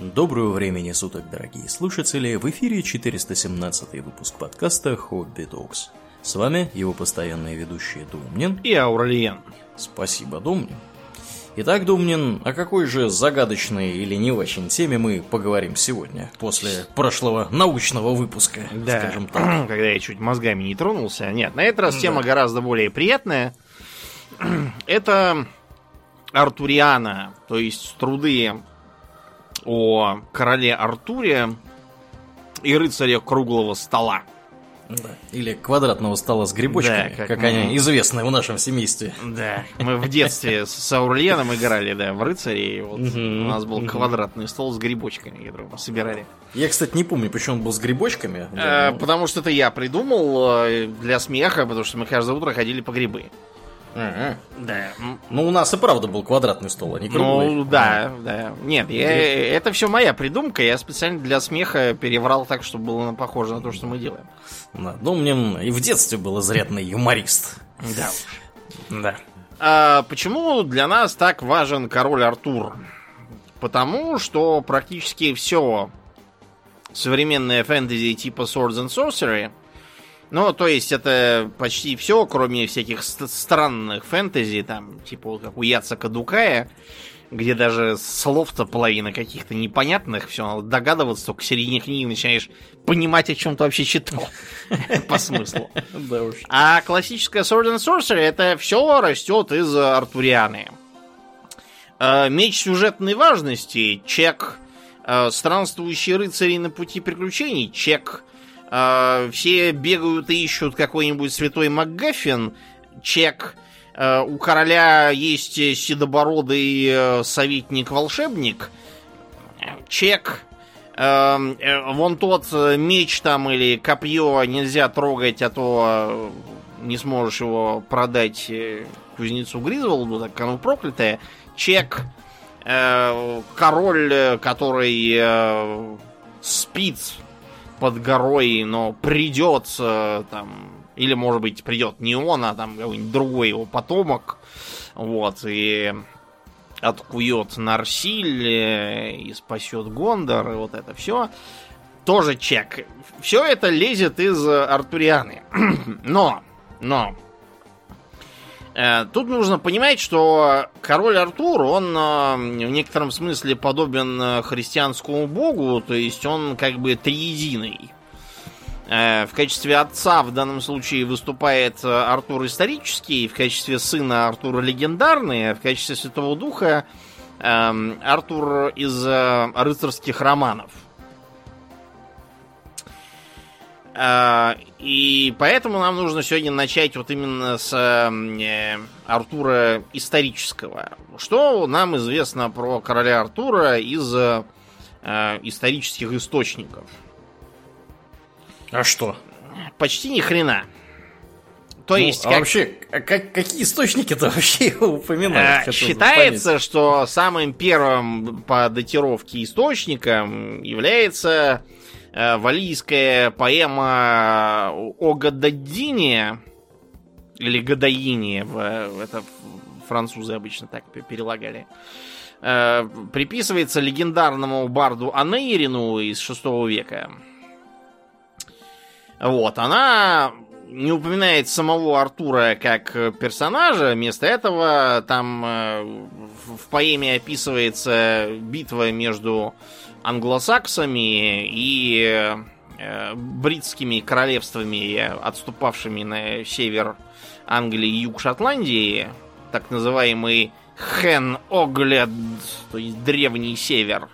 Доброго времени суток, дорогие слушатели! В эфире 417 выпуск подкаста «Хобби Докс». С вами его постоянные ведущие Думнин и Ауралиен. Спасибо, Думнин. Итак, Думнин, о какой же загадочной или не очень теме мы поговорим сегодня, после прошлого научного выпуска, да. скажем так. Когда я чуть мозгами не тронулся. Нет, на этот раз да. тема гораздо более приятная. Это Артуриана, то есть труды о короле Артуре и рыцаре круглого стола. Да. Или квадратного стола с грибочками, да, как, как мы... они известны в нашем семействе. Да, мы в детстве с Аурленом играли, да, в рыцаре, и вот у нас был квадратный стол с грибочками, который мы собирали. Я, кстати, не помню, почему он был с грибочками. А, потому что это я придумал э, для смеха, потому что мы каждое утро ходили по грибы. Ага. Да. Ну, у нас и правда был квадратный стол, а не круглый. Ну, да, да. Нет, я, это все моя придумка. Я специально для смеха переврал так, чтобы было похоже на то, что мы делаем. Да. Ну, мне и в детстве был изрядный юморист. Да уж. Да. А почему для нас так важен король Артур? Потому что практически все современное фэнтези типа Swords and Sorcery ну, то есть это почти все, кроме всяких странных фэнтези, там, типа как у Яца Дукая, где даже слов-то половина каких-то непонятных, все, надо догадываться, только к середине книги начинаешь понимать, о чем ты вообще читал по смыслу. Да уж. А классическая Sword and Sorcery это все растет из Артурианы. Э, меч сюжетной важности, чек э, странствующие рыцари на пути приключений, чек все бегают и ищут какой-нибудь святой МакГаффин, чек. Э, у короля есть седобородый э, советник-волшебник, чек. Э, э, вон тот меч там или копье нельзя трогать, а то не сможешь его продать э, кузнецу Гризволду, так оно проклятое. Чек. Э, король, который э, спит под горой, но придет там, или может быть придет не он, а там какой-нибудь другой его потомок, вот, и откует Нарсиль э, и спасет Гондор, и вот это все. Тоже чек. Все это лезет из Артурианы. но, но, Э, тут нужно понимать, что король Артур, он э, в некотором смысле подобен э, христианскому богу, то есть он как бы триединый. В качестве отца в данном случае выступает Артур исторический, в качестве сына Артур легендарный, а в качестве Святого Духа Артур из рыцарских романов. И поэтому нам нужно сегодня начать вот именно с э, Артура исторического. Что нам известно про короля Артура из э, исторических источников? А что? Почти ни хрена. То ну, есть, а как... вообще, как, какие источники-то вообще упоминают? А, считается, понять. что самым первым по датировке источником является Э, валийская поэма о Гададине, или Гадаине, это французы обычно так перелагали, э, приписывается легендарному барду Анейрину из 6 века. Вот, она не упоминает самого Артура как персонажа, вместо этого там э, в поэме описывается битва между англосаксами и э, бритскими королевствами, отступавшими на север Англии и юг Шотландии, так называемый Хен Оглед, то есть древний север.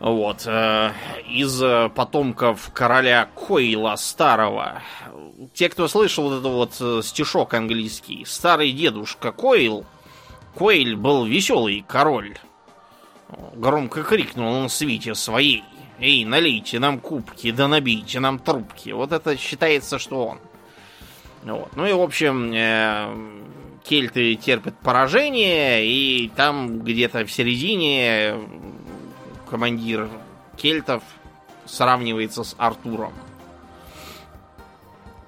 Вот. Э, из потомков короля Койла Старого. Те, кто слышал вот этот вот э, стишок английский. Старый дедушка Койл. Койль был веселый король. Громко крикнул он свите своей. Эй, налейте нам кубки, да набейте нам трубки. Вот это считается, что он. Вот. Ну и, в общем, э, кельты терпят поражение, и там где-то в середине командир кельтов сравнивается с Артуром.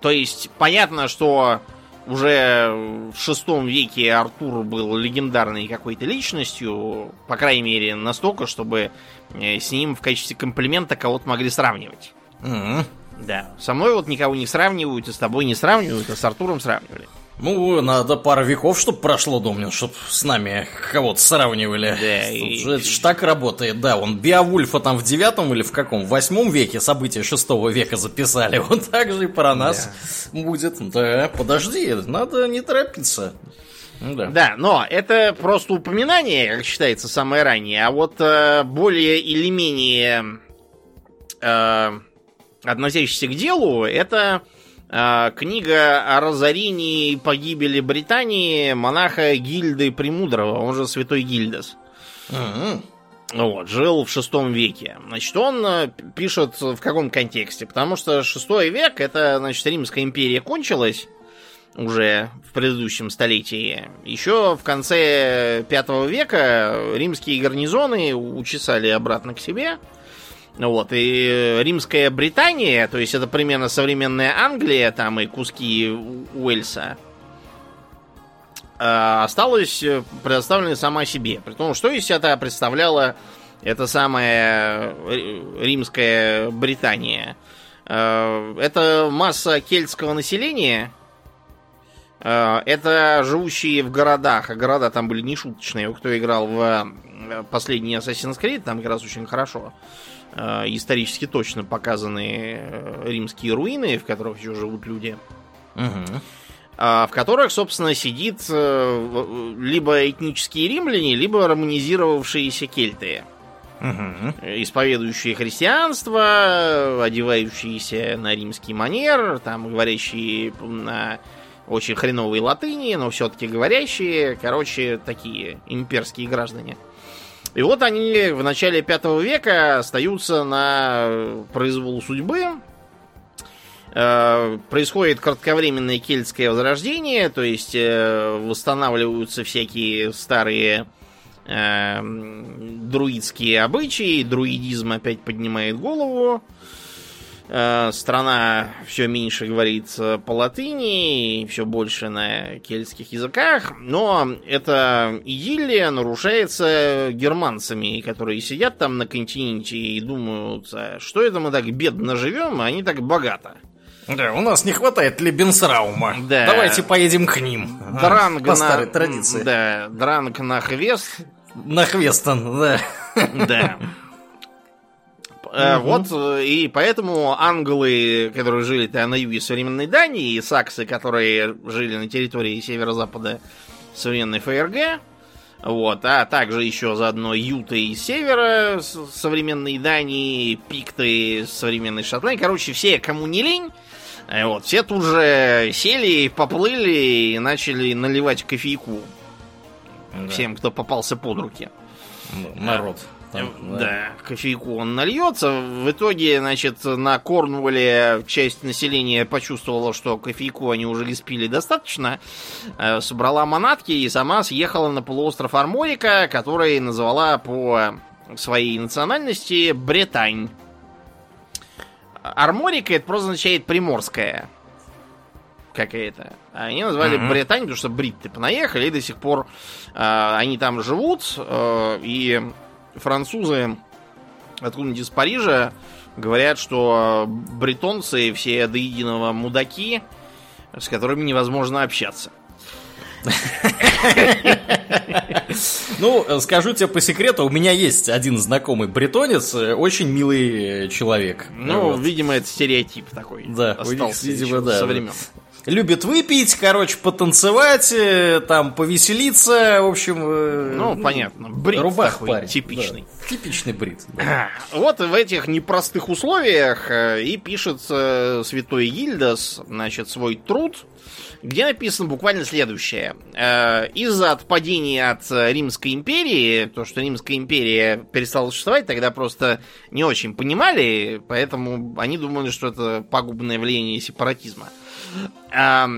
То есть, понятно, что уже в шестом веке Артур был легендарной какой-то личностью, по крайней мере, настолько, чтобы э, с ним в качестве комплимента кого-то могли сравнивать. Мгм. Да. Со мной вот никого не сравнивают, и с тобой не сравнивают, а с Артуром сравнивали. Ну, надо пара веков, чтобы прошло, Домнин, чтобы с нами кого-то сравнивали. Да, и- это ж так работает, да. Он Биовульфа там в девятом или в каком? В восьмом веке события шестого века записали. Вот так же и про нас будет. Да, подожди, надо не торопиться. Да. Да, но это просто упоминание, как считается, самое раннее. А вот э, более или менее э, относящийся к делу, это э, книга о разорении и погибели Британии монаха Гильды Премудрого, он же Святой Гильдас. Мгм. Вот, жил в шестом веке. Значит, он э, пишет в каком контексте? Потому что шестой век, это, значит, Римская империя кончилась уже в предыдущем столетии. Еще в конце пятого века римские гарнизоны учесали обратно к себе. Вот, и Римская Британия, то есть это примерно современная Англия, там и куски Уэльса, э, осталась э, предоставленной сама себе. При том, что из себя представляла эта самая э, римская Британия. Э, Это масса кельтского населения, э, это живущие в городах, а города там были нешуточные. Кто играл в э, последний Assassin's Creed, там как раз очень хорошо э, исторически точно показаны э, римские руины, в которых еще живут люди. А, в которых, собственно, сидит э, либо этнические римляне, либо романизировавшиеся кельты, э, исповедующие христианство, одевающиеся на римский манер, там говорящие на очень хреновой латыни, но все-таки говорящие, короче, такие имперские граждане. И вот они в начале пятого века остаются на произвол судьбы, Э, происходит кратковременное кельтское возрождение, то есть э, восстанавливаются всякие старые э, друидские обычаи, друидизм опять поднимает голову. Э, страна все меньше говорит э, по латыни, все больше на кельтских языках, но эта идиллия нарушается германцами, которые сидят там на континенте и думают, «А что это мы так бедно живем, а они так богато. Да, у нас не хватает Лебенсраума. Да. Давайте поедем к ним. Дранг По на... старой традиции. Да, дранг на хвест. На Хвестон, да. Да. Э, Вот, э, и поэтому англы, которые жили-то на юге современной Дании, и саксы, которые жили на территории северо-запада современной ФРГ, вот, а также еще заодно юты из севера современной Дании, пикты современной Шотландии. Короче, все, кому не лень, э, вот, все тут же сели, поплыли и начали наливать кофейку Да. всем, кто попался под руки. Народ. Там, да. кофейку он нальется. В итоге, значит, на Корнуолле часть населения почувствовала, что кофейку они уже испили достаточно, э, собрала манатки и сама съехала на полуостров Арморика, который назвала по своей национальности Британь. Арморика это просто означает приморская какая-то. Они назвали Мгм. Британь, потому что бритты понаехали, и до сих пор э, они там живут, э, и французы откуда-нибудь из Парижа говорят, что бретонцы все до единого мудаки, с которыми невозможно общаться. Ну, скажу тебе по секрету, у меня есть один знакомый бретонец, очень милый человек. Ну, Вот. видимо, это стереотип такой. Да, остался видимо, да. со времен. Любит выпить, короче, потанцевать, э, там, повеселиться, в общем... э, Ну, понятно. Брит рубах такой парень, типичный. да. Типичный брит. да. Вот в этих непростых условиях э, и пишет святой Гильдас, значит, свой труд, где написано буквально следующее. Из-за отпадения от Римской империи, то, что Римская империя перестала существовать, тогда просто не очень понимали, поэтому они думали, что это пагубное влияние сепаратизма. Э,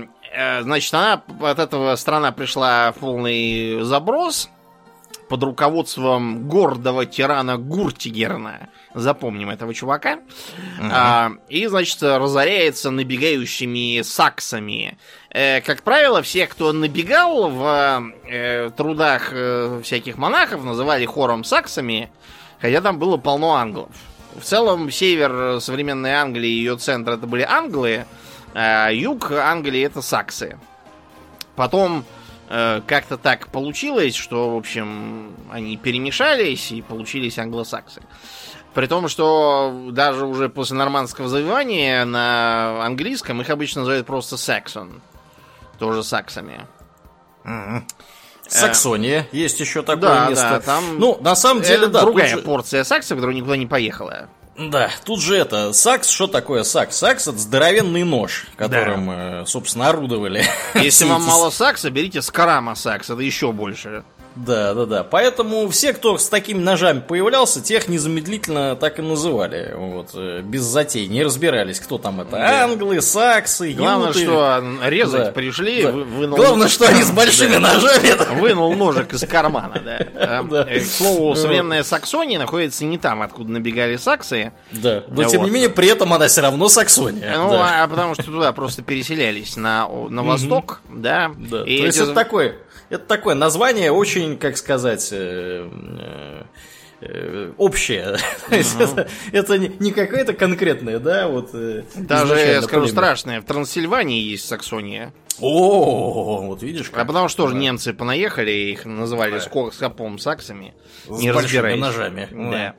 Значит, она от этого страна пришла в полный заброс, под руководством гордого тирана Гуртигерна. Запомним этого чувака. Угу. А, и, значит, разоряется набегающими саксами. Э, как правило, все, кто набегал в э, трудах э, всяких монахов, называли хором саксами, хотя там было полно англов. В целом, север современной Англии и ее центр это были англы, юг Англии это саксы. Потом э, как-то так получилось, что, в общем, они перемешались и получились англосаксы. При том, что даже уже после нормандского завоевания на английском их обычно называют просто Саксон. Тоже саксами. Mm-hmm. Саксония э, есть еще такое да, место. Да, там ну, на самом деле, да. Другая же... порция сакса, которая никуда не поехала. Да, тут же это, сакс, что такое сакс? Сакс это здоровенный нож, которым, да. Э, собственно, орудовали. Если вам мало сакса, берите скарама сакс, это еще больше. Да, да, да. Поэтому все, кто с такими ножами появлялся, тех незамедлительно так и называли. Вот, э, без затей. Не разбирались, кто там это. Да. Англы, саксы, Главное, юты. что резать да. пришли. Да. Вынул... Главное, что они с большими ножами. Вынул ножик из кармана, да. Э, к слову, современная Саксония находится не там, откуда набегали саксы. Да. Но, тем не менее, при этом она все равно Саксония. Ну, а потому что туда просто переселялись на, на восток, да. Да. То есть это такой это такое название очень, как сказать, э, э, э, общее. это, это не какое-то конкретное, да, вот. Даже, я скажу, страшное. В Трансильвании есть Саксония. О, вот видишь. Как. А потому что же немцы понаехали, их называли да. скопом саксами. С не разбираясь. ножами. Да.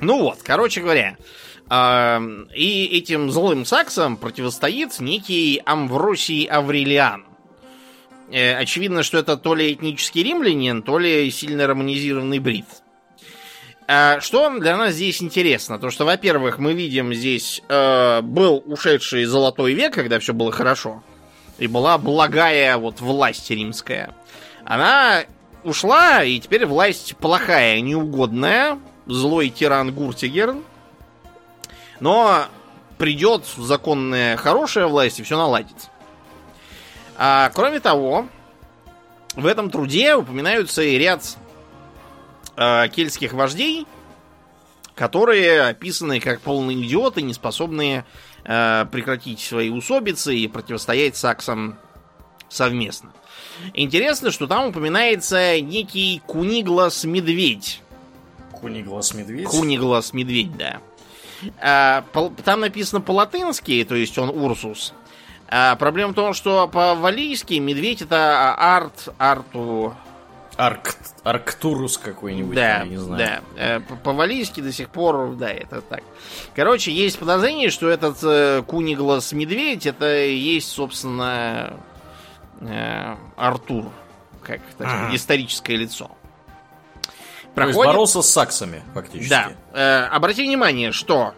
Ну вот, короче говоря. И этим злым саксам противостоит некий Амвросий Аврелиан. Э, очевидно, что это то ли этнический римлянин, то ли сильно романизированный брит. А что для нас здесь интересно? То, что, во-первых, мы видим здесь э, был ушедший золотой век, когда все было хорошо, и была благая вот власть римская. Она ушла, и теперь власть плохая, неугодная, злой тиран Гуртигерн. Но придет законная хорошая власть, и все наладится. А, кроме того, в этом труде упоминаются и ряд э, кельтских вождей, которые описаны как полные идиоты, не способные э, прекратить свои усобицы и противостоять саксам совместно. Интересно, что там упоминается некий Куниглас-медведь. Куниглас-медведь? Куниглас-медведь, да. А, там написано по-латынски, то есть он Урсус. А проблема в том, что по-валийски медведь это арт, арту... Арк, Арктурус какой-нибудь, да, я не знаю. Да, э, по-валийски до сих пор, да, это так. Короче, есть подозрение, что этот э, Куниглас медведь, это есть, собственно, э, Артур, как так, ага. историческое лицо. Проходит... То есть боролся с саксами, фактически. Да. Э, обрати внимание, что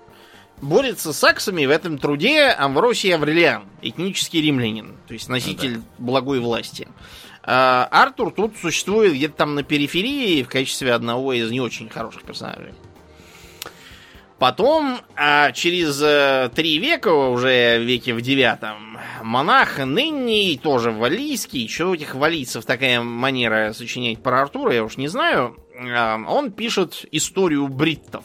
борется с саксами в этом труде Амвросий Аврелиан, этнический римлянин, то есть носитель да. благой власти. А Артур тут существует где-то там на периферии в качестве одного из не очень хороших персонажей. Потом, а через э, три века, уже веке в девятом, монах Нынний, тоже валийский, что у этих валийцев такая манера сочинять про Артура, я уж не знаю, э, он пишет историю бриттов.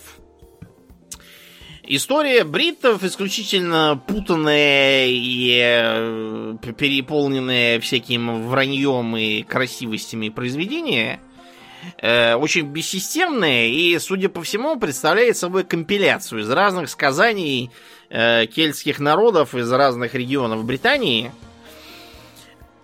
История бриттов исключительно путанная и э, переполненная всяким враньем и красивостями произведения. Э, очень бессистемная и, судя по всему, представляет собой компиляцию из разных сказаний э, кельтских народов из разных регионов Британии.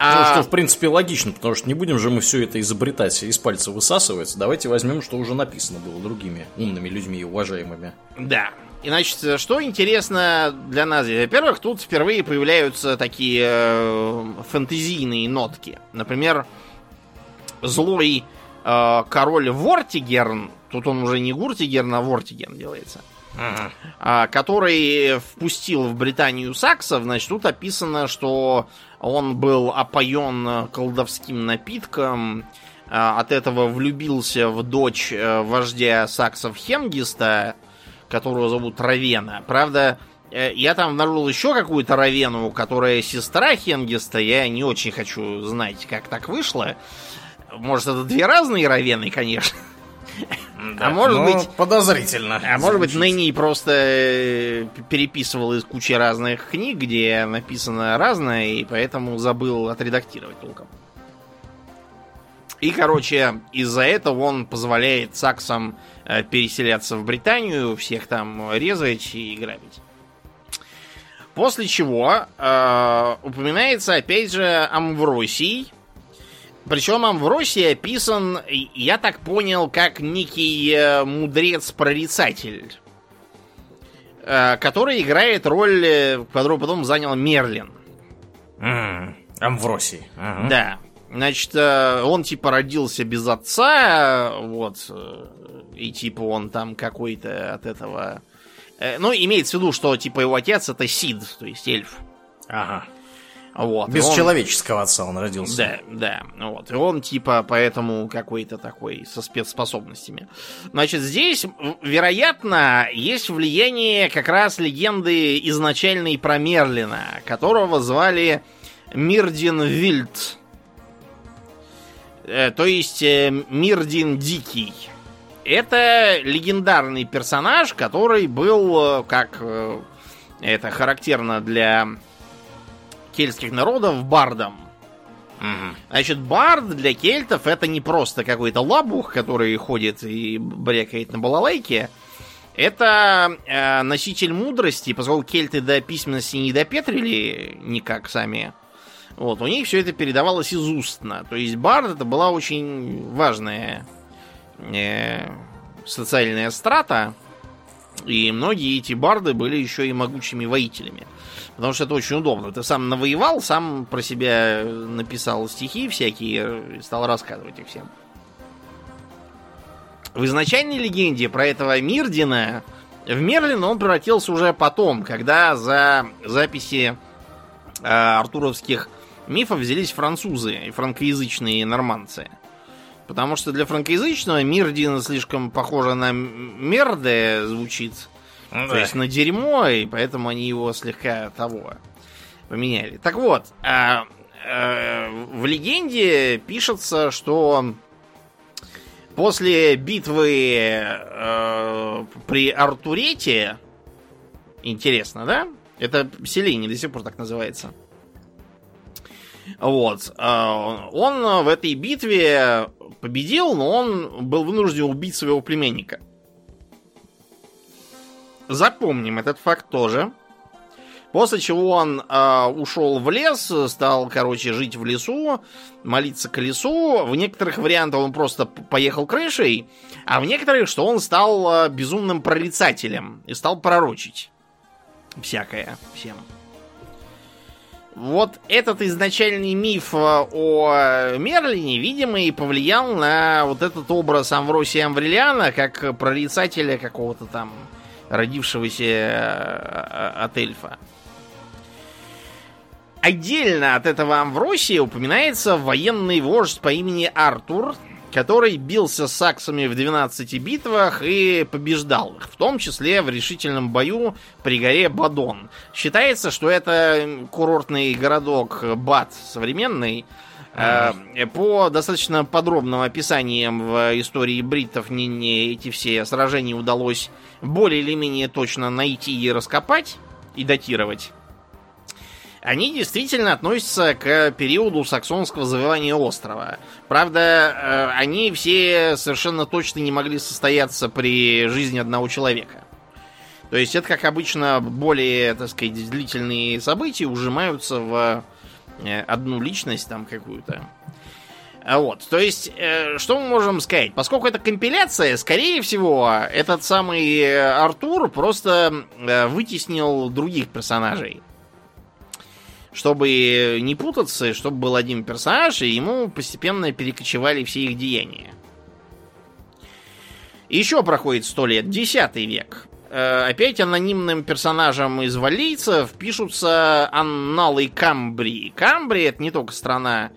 А... Ну, что, в принципе, логично, потому что не будем же мы все это изобретать, из пальца высасывать. Давайте возьмем, что уже написано было другими умными людьми и уважаемыми. Да. И, значит, что интересно для нас здесь? Во-первых, тут впервые появляются такие э, фэнтезийные нотки. Например, злой э, король Вортигерн, тут он уже не Гуртигерн, а Вортигерн делается, uh-huh. который впустил в Британию саксов, значит, тут описано, что он был опоен колдовским напитком, а, от этого влюбился в дочь э, вождя саксов Хемгиста, которую зовут Равена. Правда, э, я там обнаружил еще какую-то Равену, которая сестра Хенгиста. Я не очень хочу знать, как так вышло. может, это две разные равены, конечно. Да, а может быть... Подозрительно. А может быть, Нэнни просто э, переписывал из кучи разных книг, где написано разное, и поэтому забыл отредактировать толком. И, короче, из-за этого он позволяет саксам э, переселяться в Британию, всех там резать и грабить. После чего э, упоминается опять же Амвросий, причем Амвросий описан, я так понял, как некий э, мудрец-прорицатель, э, который играет роль, э, которую потом занял Мерлин. Mm, Амвросий. Uh-huh. Да. Значит, он типа родился без отца, вот, и типа он там какой-то от этого... Ну, имеется в виду, что типа его отец это Сид, то есть эльф. Ага. Вот, Без он... человеческого отца он родился. Да, да. Вот. И он типа поэтому какой-то такой со спецспособностями. Значит, здесь, вероятно, есть влияние как раз легенды изначальной про Мерлина, которого звали Мирдин Вильд. Э, то есть э, Мирдин Дикий. Это легендарный персонаж, который был, э, как это характерно для кельтских народов бардом. Угу. Значит, бард для кельтов это не просто какой-то лабух, который ходит и брекает на балалайке. Это э, носитель мудрости, поскольку кельты до письменности не допетрили никак сами. Вот, у них все это передавалось из устно. То есть бард это была очень важная э, социальная страта. И многие эти барды были еще и могучими воителями. Потому что это очень удобно. Ты сам навоевал, сам про себя написал стихи всякие и стал рассказывать их всем. В изначальной легенде про этого Мирдина в Мерлина он превратился уже потом, когда за записи э, артуровских мифов взялись французы и франкоязычные норманцы. Потому что для франкоязычного Мирдин слишком похоже на Мерде звучит. Ну, То да. есть на дерьмо, и поэтому они его слегка того поменяли. Так вот, а, а, в легенде пишется, что после битвы а, при Артурете, интересно, да? Это селение до сих пор так называется. Вот. А, он в этой битве победил, но он был вынужден убить своего племянника. Запомним этот факт тоже. После чего он э, ушел в лес, стал, короче, жить в лесу, молиться колесу. В некоторых вариантах он просто поехал крышей, а в некоторых, что он стал э, безумным прорицателем и стал пророчить всякое всем. Вот этот изначальный миф о Мерлине, видимо, и повлиял на вот этот образ Амвросия Амврелиана как прорицателя какого-то там родившегося э, от эльфа. Отдельно от этого Амвросия упоминается военный вождь по имени Артур, который бился с саксами в 12 битвах и побеждал их, в том числе в решительном бою при горе Бадон. Считается, что это курортный городок Бат современный, mm По достаточно подробным описаниям в истории бриттов не, не эти все сражения удалось более или менее точно найти и раскопать и датировать. Они действительно относятся к периоду саксонского завоевания острова. Правда, э, они все совершенно точно не могли состояться при жизни одного человека. То есть это, как обычно, более, так сказать, длительные события ужимаются в Э, одну личность там какую-то. А вот, то есть, э, что мы можем сказать? Поскольку это компиляция, скорее всего, этот самый Артур просто вытеснил других персонажей. Чтобы не путаться, чтобы был один персонаж, и ему постепенно перекочевали все их деяния. Еще проходит сто лет, десятый век. Э, опять анонимным персонажам из валийцев пишутся анналы Камбрии. Камбрия это не только страна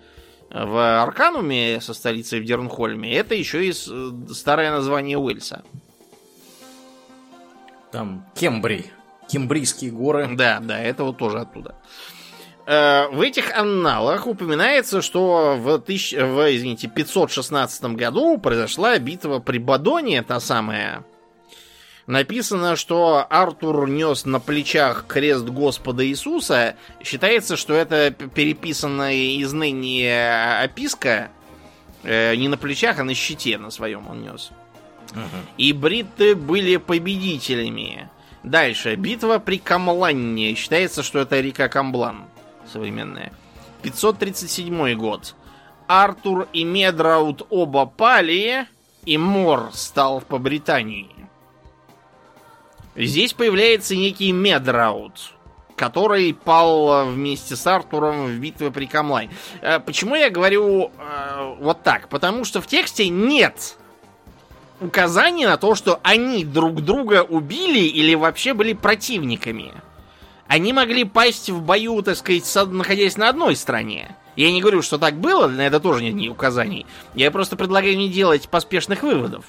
в Аркануме со столицей в Дернхольме, это еще и старое название Уэльса. Там Кембрий. Кембрийские горы. Да, да, это вот тоже оттуда. э, в этих анналах упоминается, что в, тысяч... в извините, 516 году произошла битва при Бадоне, та самая. Написано, что Артур нес на плечах крест Господа Иисуса. Считается, что это переписанная из ныне описка. Э, не на плечах, а на щите на своем он нес. Угу. И бритты были победителями. Дальше. Битва при Камланне. Считается, что это река Камблан современная. 537 год. Артур и Медраут оба пали, и мор стал по Британии. Здесь появляется некий Медраут, который пал вместе с Артуром в битве при Камлане. Э, почему я говорю э, вот так? Потому что в тексте нет указаний на то, что они друг друга убили или вообще были противниками. Они могли пасть в бою, так сказать, находясь на одной стороне. Я не говорю, что так было, на это тоже нет ни указаний. Я просто предлагаю не делать поспешных выводов.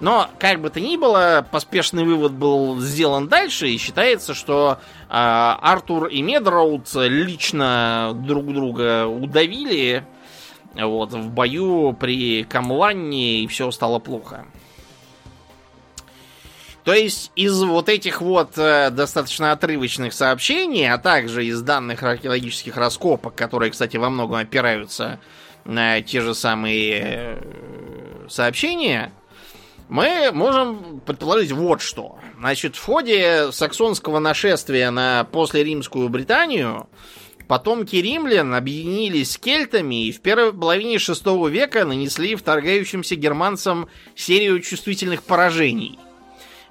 Но, как бы то ни было, поспешный вывод был сделан дальше, и считается, что э, Артур и Медроуд лично друг друга удавили вот, в бою при Камланне, и все стало плохо. То есть из вот этих вот э, достаточно отрывочных сообщений, а также из данных археологических раскопок, которые, кстати, во многом опираются на те же самые э, сообщения, мы можем предположить вот что. Значит, в ходе саксонского нашествия на послеримскую Британию Потомки римлян объединились с кельтами и в первой половине шестого века нанесли вторгающимся германцам серию чувствительных поражений,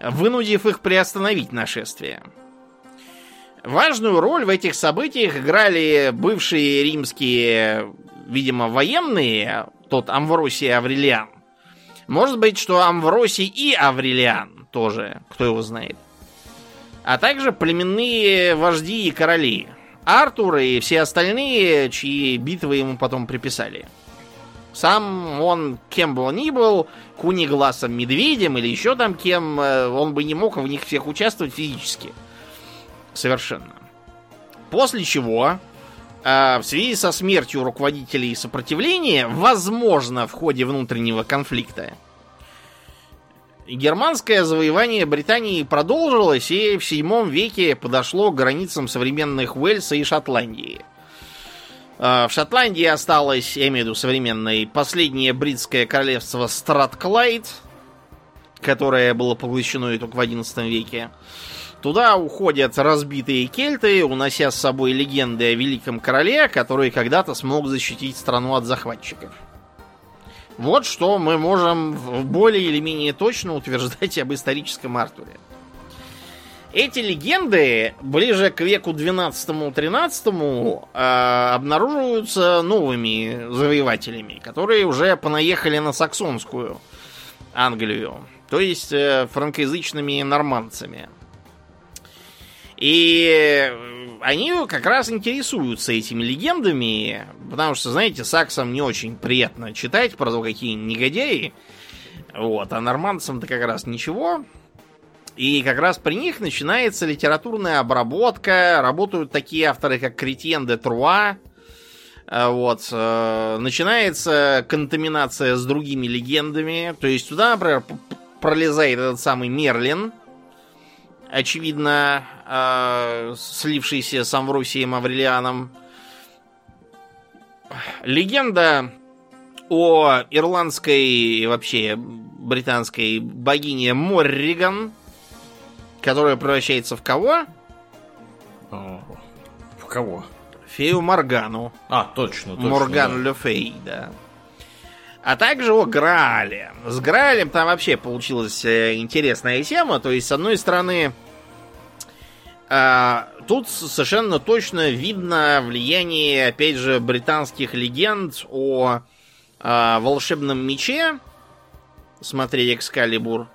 вынудив их приостановить нашествие. Важную роль в этих событиях играли бывшие римские, видимо, военные, тот Амвросий и Аврелиан. Может быть, что Амвросий и Аврелиан тоже, кто его знает. А также племенные вожди и короли, Артур и все остальные, чьи битвы ему потом приписали. Сам он, кем бы он ни был, кунигласом медведем или еще там кем, э, он бы не мог в них всех участвовать физически. Совершенно. После чего, э, в связи со смертью руководителей сопротивления, возможно, в ходе внутреннего конфликта, Германское завоевание Британии продолжилось и в 7 веке подошло к границам современных Уэльса и Шотландии. А, в Шотландии осталось, я имею в виду современное, последнее бритское королевство Стратклайд, которое было поглощено только в XI веке. Туда уходят разбитые кельты, унося с собой легенды о великом короле, который когда-то смог защитить страну от захватчиков. Вот что мы можем более или менее точно утверждать об историческом Артуре. Эти легенды ближе к веку 12-13 э, обнаруживаются новыми завоевателями, которые уже понаехали на саксонскую Англию, то есть э, франкоязычными нормандцами. И они как раз интересуются этими легендами, потому что, знаете, саксам не очень приятно читать про то, какие негодяи. Вот, а нормандцам-то как раз ничего. И как раз при них начинается литературная обработка, работают такие авторы, как Кретьен де Труа, вот. Э, начинается контаминация с другими легендами. То есть туда, например, пролезает этот самый Мерлин, очевидно, э, слившийся с Амвросием Аврелианом. Легенда о ирландской и вообще британской богине Морриган, которая превращается в кого? В кого? Фею Моргану. А, точно, точно. Морган да. Ле да. А также о Граале. С Граалем там вообще получилась э, интересная тема. То есть, с одной стороны, а, тут совершенно точно видно влияние, опять же, британских легенд о а, волшебном мече. Смотри, Экскалибур.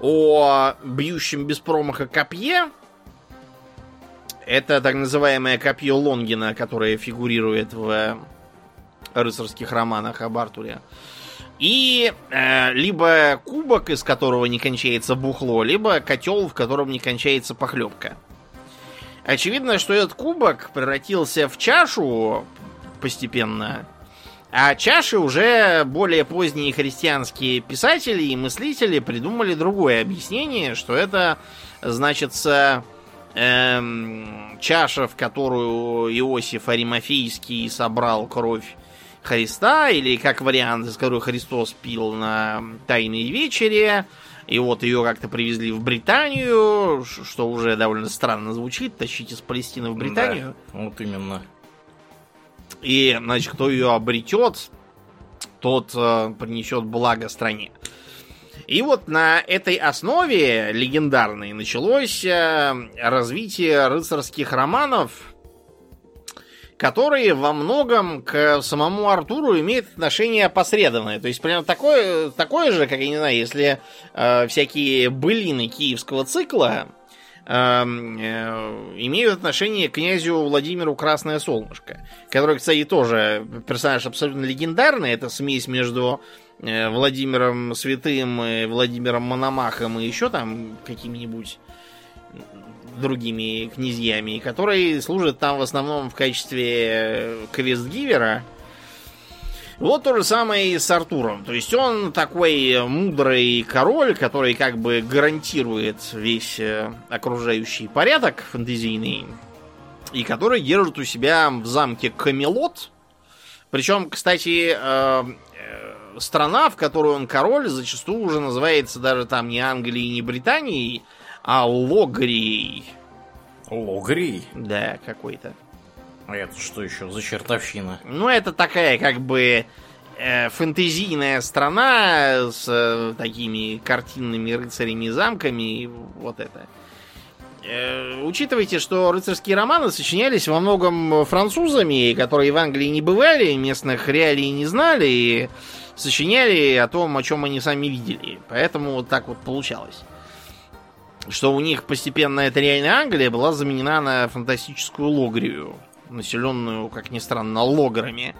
О бьющем без промаха копье. Это так называемое копье Лонгина, которое фигурирует в рыцарских романах об Артуре. И э, либо кубок, из которого не кончается бухло, либо котел, в котором не кончается похлебка. Очевидно, что этот кубок превратился в чашу постепенно, а чаши уже более поздние христианские писатели и мыслители придумали другое объяснение, что это значится эм, чаша, в которую Иосиф Аримофейский собрал кровь Христа, или как вариант, из которой Христос пил на Тайной вечере, и вот ее как-то привезли в Британию, что уже довольно странно звучит, тащить из Палестины в Британию. Да, вот именно. И, значит, кто ее обретет, тот э, принесет благо стране. И вот на этой основе легендарной началось э, развитие рыцарских романов, которые во многом к самому Артуру имеют отношение опосредованное. То есть, прям такое, такое же, как, я не знаю, если э, всякие былины киевского цикла имеют отношение к князю Владимиру Красное Солнышко, который, кстати, тоже персонаж абсолютно легендарный. Это смесь между э, Владимиром Святым, и Владимиром Мономахом и еще там какими-нибудь другими князьями, который служит там в основном в качестве э, квестгивера. Вот то же самое и с Артуром. То есть он такой мудрый король, который как бы гарантирует весь э, окружающий порядок фэнтезийный, и который держит у себя в замке Камелот. Причем, кстати, э, страна, в которой он король, зачастую уже называется даже там не Англией, не Британией, а Логрией. Логрий? Да, какой-то. А это что еще за чертовщина? Ну, это такая, как бы, э, фэнтезийная страна с э, такими картинными рыцарями и замками. Вот это. Э, учитывайте, что рыцарские романы сочинялись во многом французами, которые в Англии не бывали, местных реалий не знали, и сочиняли о том, о чем они сами видели. Поэтому вот так вот получалось что у них постепенно эта реальная Англия была заменена на фантастическую Логрию, населенную, как ни странно, лограми.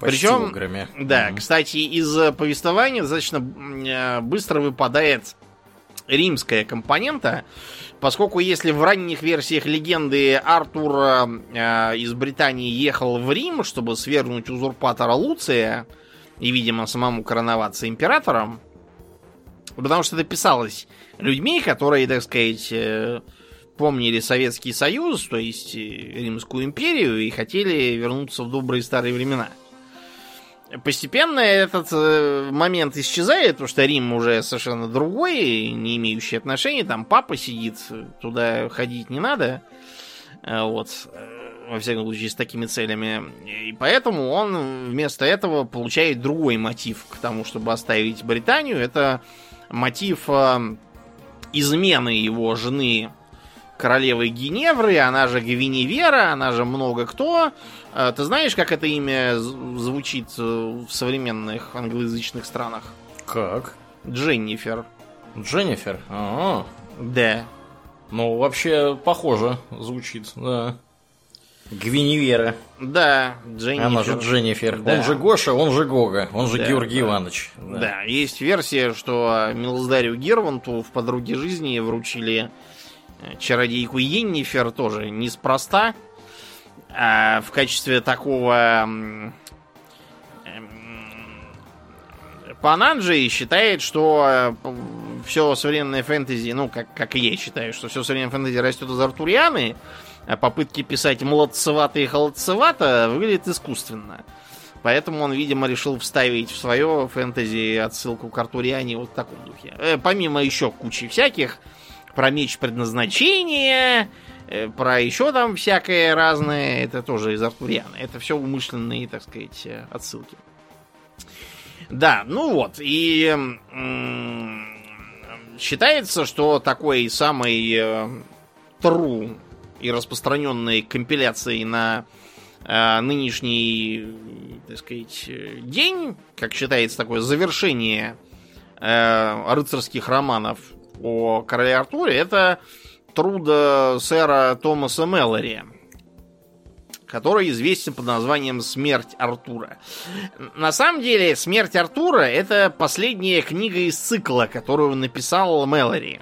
Причем, да, кстати, из повествования достаточно э, быстро выпадает римская компонента, поскольку если в ранних версиях легенды Артур э, из Британии ехал в Рим, чтобы свергнуть узурпатора Луция и, видимо, самому короноваться императором, Потому что это писалось людьми, которые, так сказать, э, помнили Советский Союз, то есть э, Римскую империю, и хотели вернуться в добрые старые времена. Постепенно этот э, момент исчезает, потому что Рим уже совершенно другой, не имеющий отношения. Там папа сидит, туда ходить не надо. Вот. Во всяком случае, с такими целями. И поэтому он вместо этого получает другой мотив к тому, чтобы оставить Британию. Это мотив э, измены его жены королевы Геневры, она же Гвиневера, она же много кто. Э, ты знаешь, как это имя звучит э, в современных англоязычных странах? Как? Дженнифер. Дженнифер? А, -а. Да. Ну, вообще, похоже звучит, да. Гвиневера. Да, Дженнифер. Она же Дженнифер. Да. Он же Гоша, он же Гога, он же да, Георгий да. Иванович. Да. да, есть версия, что Милздарю Герванту в подруге жизни вручили чародейку Еннифер тоже неспроста. А в качестве такого Пананджи считает, что э, все современное фэнтези, ну, как, как и я считаю, что все современное фэнтези растет из Артурианы, а попытки писать молодцевато и холодцевато выглядят искусственно. Поэтому он, видимо, решил вставить в свое фэнтези отсылку к Артуриане вот в таком духе. Э, помимо еще кучи всяких, про меч предназначения, э, про еще там всякое разное, это тоже из Артуриана. Это все умышленные, так сказать, э, отсылки. Да, ну вот, и считается, что такой самый э, true и распространенной компиляцией на э, нынешний, так сказать, день, как считается такое завершение э, рыцарских романов о короле Артуре, это труда сэра Томаса Меллори, который известен под названием «Смерть Артура». На самом деле, «Смерть Артура» — это последняя книга из цикла, которую написал Меллори.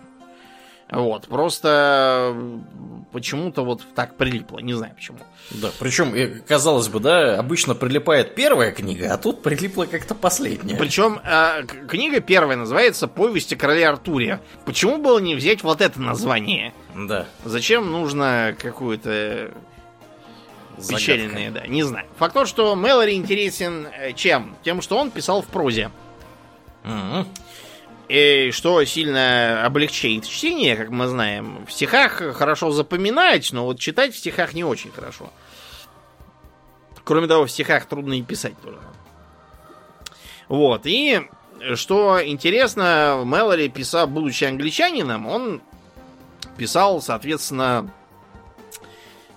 Вот, просто почему-то вот так прилипло, не знаю почему. Да, причем, казалось бы, да, обычно прилипает первая книга, а тут прилипла как-то последняя. Причем э, книга первая называется «Повесть о короле Артуре». Почему было не взять вот это название? Да. Зачем нужно какую-то печальное, да, не знаю. Факт тот, что Мэлори интересен э, чем? Тем, что он писал в прозе. Угу. И что сильно облегчает чтение, как мы знаем. В стихах хорошо запоминать, но вот читать в стихах не очень хорошо. Кроме того, в стихах трудно и писать тоже. Вот, и что интересно, Мэлори писал, будучи англичанином, он писал, соответственно,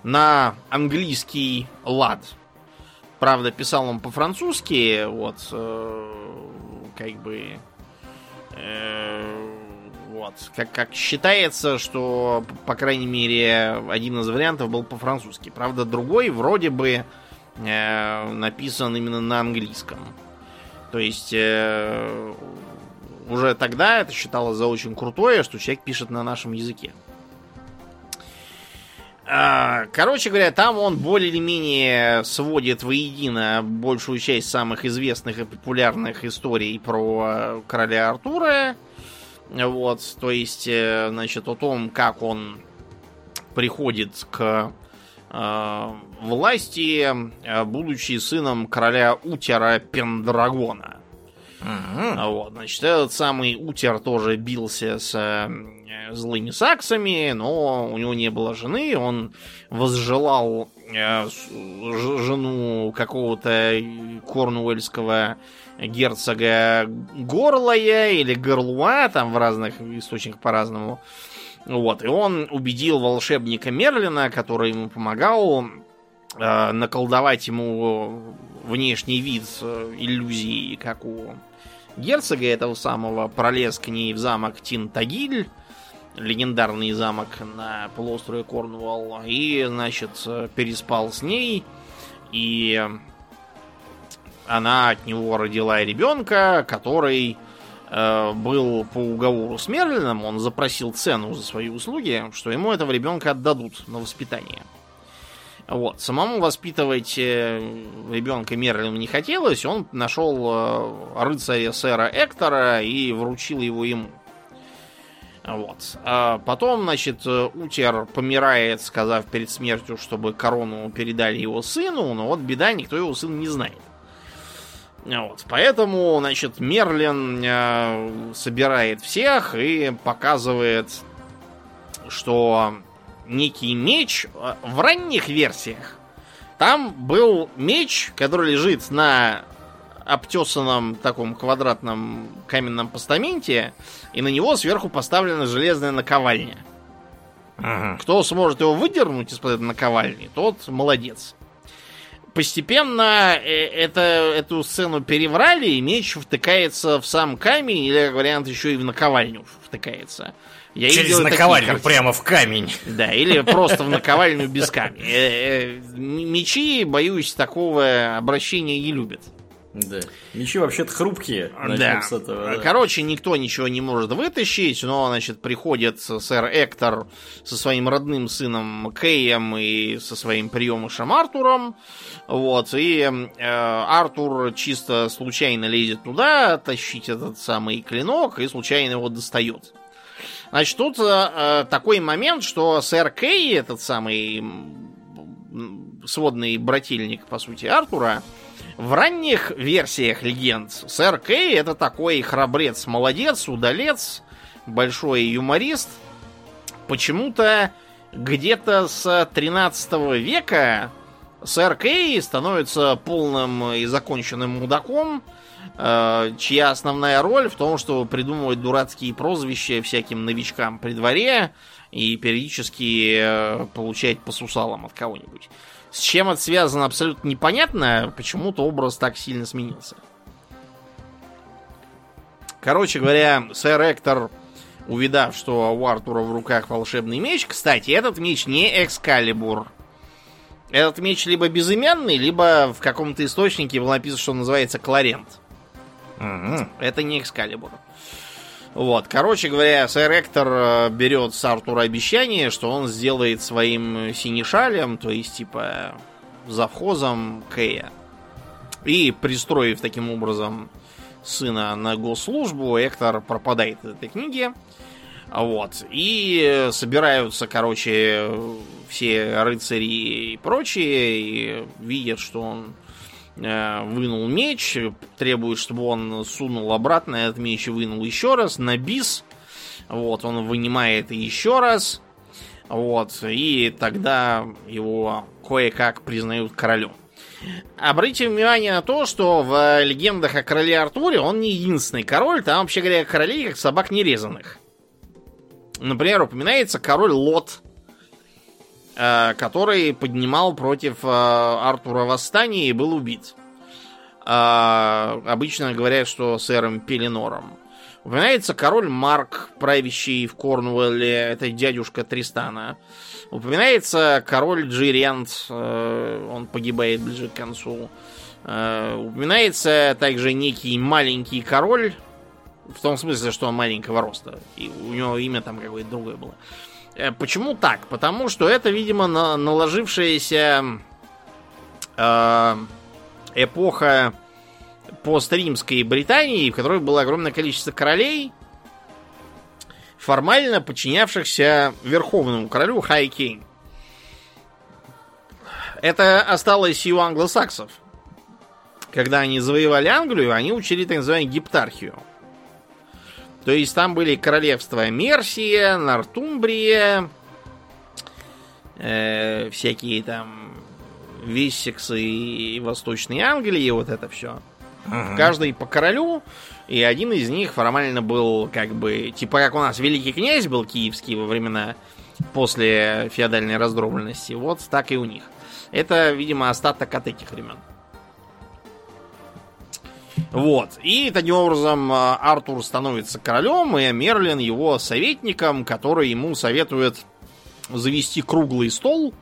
на английский лад. Правда, писал он по-французски, вот, э, как бы вот. Как, как считается, что, по крайней мере, один из вариантов был по-французски. Правда, другой вроде бы э, написан именно на английском. То есть э, уже тогда это считалось за очень крутое, что человек пишет на нашем языке. А, короче говоря, там он более или менее сводит воедино большую часть самых известных и популярных историй про короля Артура. Вот, то есть, э, значит, о том, как он приходит к э, власти, э, будучи сыном короля Утера Пендрагона. Угу. Вот, значит, этот самый Утер тоже бился с злыми саксами, но у него не было жены, он возжелал э, жену какого-то корнуэльского герцога Горлая или Горлуа, там в разных источниках по-разному. Вот, и он убедил волшебника Мерлина, который ему помогал, наколдовать ему внешний вид э, иллюзии, как у герцога этого самого, пролез к ней в замок Тинтагиль, легендарный замок на полуострове Корнуолл, и, значит, переспал с ней, и она от него родила ребенка, который э, был по уговору с Мерлином, он запросил цену за свои услуги, что ему этого ребенка отдадут на воспитание. Вот. Самому воспитывать э, ребенка Мерлину не хотелось, он нашел э, рыцаря сэра Эктора и вручил его ему. Вот. А потом, значит, Утер помирает, сказав перед смертью, чтобы корону передали его сыну, но вот беда, никто его сына не знает. Вот. Поэтому, значит, Мерлин э, собирает всех и показывает, что некий меч э, в ранних версиях. Там был меч, который лежит на обтесанном таком квадратном каменном постаменте, и на него сверху поставлена железная наковальня. Ага. Кто сможет его выдернуть из-под этой наковальни, тот молодец. Постепенно э, это, эту сцену переврали, и меч втыкается в сам камень, или, как вариант, еще и в наковальню втыкается. Я Через наковальню прямо в камень. Да, или просто в наковальню без камня. Э, э, мечи, боюсь, такого обращения не любят. Да. Мечи вообще-то хрупкие. Да. С этого, да. Короче, никто ничего не может вытащить, но, значит, приходит сэр Эктор со своим родным сыном Кеем и со своим приемышем Артуром. Вот, и э, Артур чисто случайно лезет туда, тащить этот самый клинок, и случайно его достает. Значит, тут э, такой момент, что сэр Кей, этот самый сводный брательник, по сути, Артура, в ранних версиях легенд сэр Кей это такой храбрец, молодец, удалец, большой юморист. Почему-то где-то с 13 века сэр Кей становится полным и законченным мудаком, э, чья основная роль в том, что придумывать дурацкие прозвища всяким новичкам при дворе и периодически э, получать по сусалам от кого-нибудь. С чем это связано, абсолютно непонятно. Почему-то образ так сильно сменился. Короче говоря, сэр Эктор, увидав, что у Артура в руках волшебный меч... Кстати, этот меч не Экскалибур. Этот меч либо безымянный, либо в каком-то источнике было написано, что он называется Кларент. Угу. Это не Экскалибур. Вот, короче говоря, сэр Эктор э, берет с Артура обещание, что он сделает своим синешалем, то есть, типа, завхозом Кэя. И пристроив таким образом сына на госслужбу, Эктор пропадает из этой книги. Вот. И собираются, короче, все рыцари и прочие, и видят, что он вынул меч, требует, чтобы он сунул обратно этот меч и вынул еще раз на бис. Вот, он вынимает еще раз. Вот, и тогда его кое-как признают королем. Обратите внимание на то, что в легендах о короле Артуре он не единственный король, там, вообще говоря, королей как собак нерезанных. Например, упоминается король Лот, э, который поднимал против э, Артура восстание и был убит. Э, обычно говорят, что сэром Пеленором. Упоминается король Марк, правящий в Корнуэлле, это дядюшка Тристана. Упоминается король Джириант, он погибает ближе к концу. Упоминается также некий маленький король, в том смысле, что он маленького роста. И у него имя там какое-то другое было. Э, почему так? Потому что это, видимо, на, наложившаяся э, эпоха постримской Британии, в которой было огромное количество королей, формально подчинявшихся верховному королю Хай Кинг. Это осталось и у англосаксов. Когда они завоевали Англию, они учили так называемую гептархию. То есть там были королевства Мерсия, Нортумбрия, э, всякие там Виссексы и Восточные Англии, вот это все. Ага. Каждый по королю, и один из них формально был как бы, типа как у нас великий князь был киевский во времена после феодальной раздробленности, вот так и у них. Это, видимо, остаток от этих времен. Вот. И таким образом а, Артур становится королем, и Мерлин его советником, который ему советует завести круглый стол,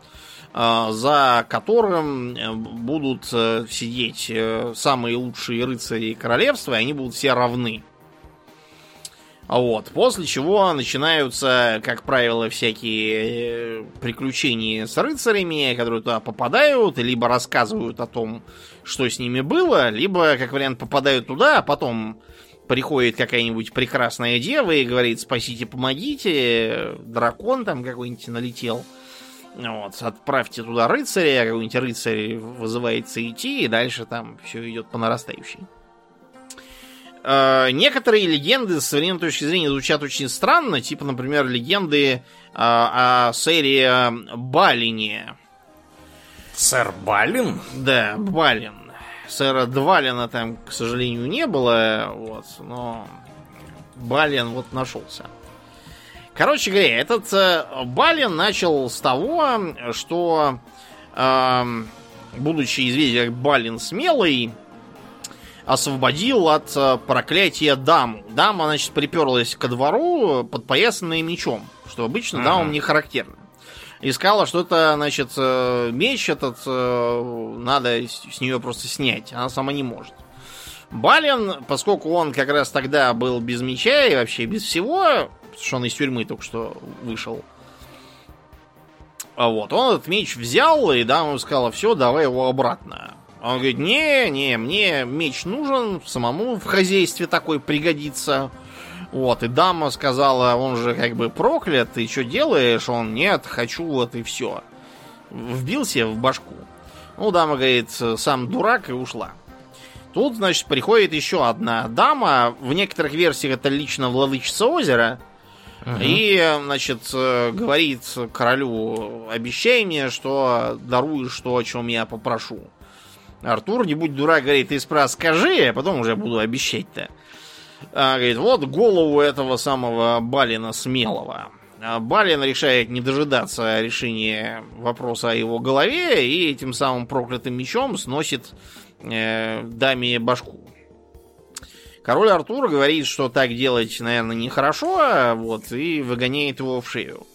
а, за которым э, будут э, сидеть э, самые лучшие рыцари королевства, и они будут все равны. Вот. После чего начинаются, как правило, всякие приключения с рыцарями, которые туда попадают, либо рассказывают о том, что с ними было, либо, как вариант, попадают туда, а потом приходит какая-нибудь прекрасная дева и говорит, спасите, помогите, дракон там какой-нибудь налетел. Вот, отправьте туда рыцаря, какой-нибудь рыцарь вызывается идти, и дальше там все идет по нарастающей. Э, некоторые легенды с современной точки зрения звучат очень странно, типа, например, легенды э, о сэре Балине, Сэр Балин? Да, Балин. Сэра Двалина там, к сожалению, не было, вот, но Балин вот нашелся. Короче говоря, этот э, Балин начал с того, что, э, будучи известен как Балин Смелый, освободил от э, проклятия даму. Дама, значит, приперлась ко двору, подпоясанная мечом, что обычно mm-hmm. дамам не характерно и сказала, что это, значит, э, меч этот э, надо с нее просто снять. Она сама не может. Балин, поскольку он как раз тогда был без меча и вообще без всего, потому что он из тюрьмы только что вышел, а вот, он этот меч взял, и дама сказала, все, давай его обратно. Он говорит, не, не, мне меч нужен, самому в хозяйстве такой пригодится. Вот, и дама сказала, он же как бы проклят, ты что делаешь? Он, нет, хочу вот и все. Вбил себе в башку. Ну, дама говорит, сам дурак и ушла. Тут, значит, приходит еще одна дама. В некоторых версиях это лично владычица озера. Угу. И, значит, говорит королю, обещай мне, что даруешь то, о чем я попрошу. Артур, не будь дурак, говорит, ты справа скажи, а потом уже буду обещать-то. А, говорит, вот голову этого самого Балина смелого. А Балин решает не дожидаться решения вопроса о его голове и этим самым проклятым мечом сносит э, даме башку. Король Артур говорит, что так делать, наверное, нехорошо, вот, и выгоняет его в шею.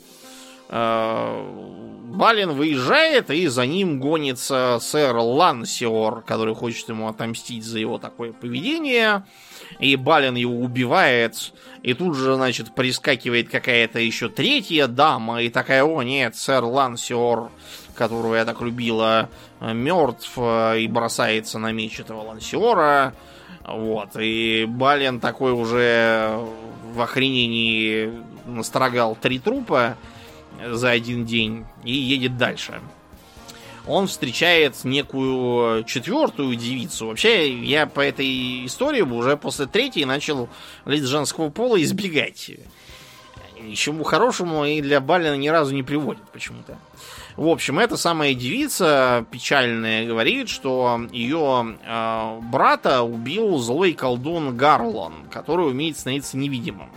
Э, Балин выезжает, и за ним гонится сэр Лансиор, который хочет ему отомстить за его такое поведение. И Балин его убивает, и тут же, значит, прискакивает какая-то еще третья дама, и такая, о нет, сэр Лансиор, которую я так любила, мертв, и бросается на меч этого Лансиора. Вот, и Балин такой уже в охренении настрогал три трупа за один день и едет дальше. Он встречает некую четвертую девицу. Вообще, я по этой истории уже после третьей начал лиц женского пола избегать. Ничему хорошему и для Балина ни разу не приводит почему-то. В общем, эта самая девица печальная говорит, что ее э, брата убил злой колдун Гарлон, который умеет становиться невидимым.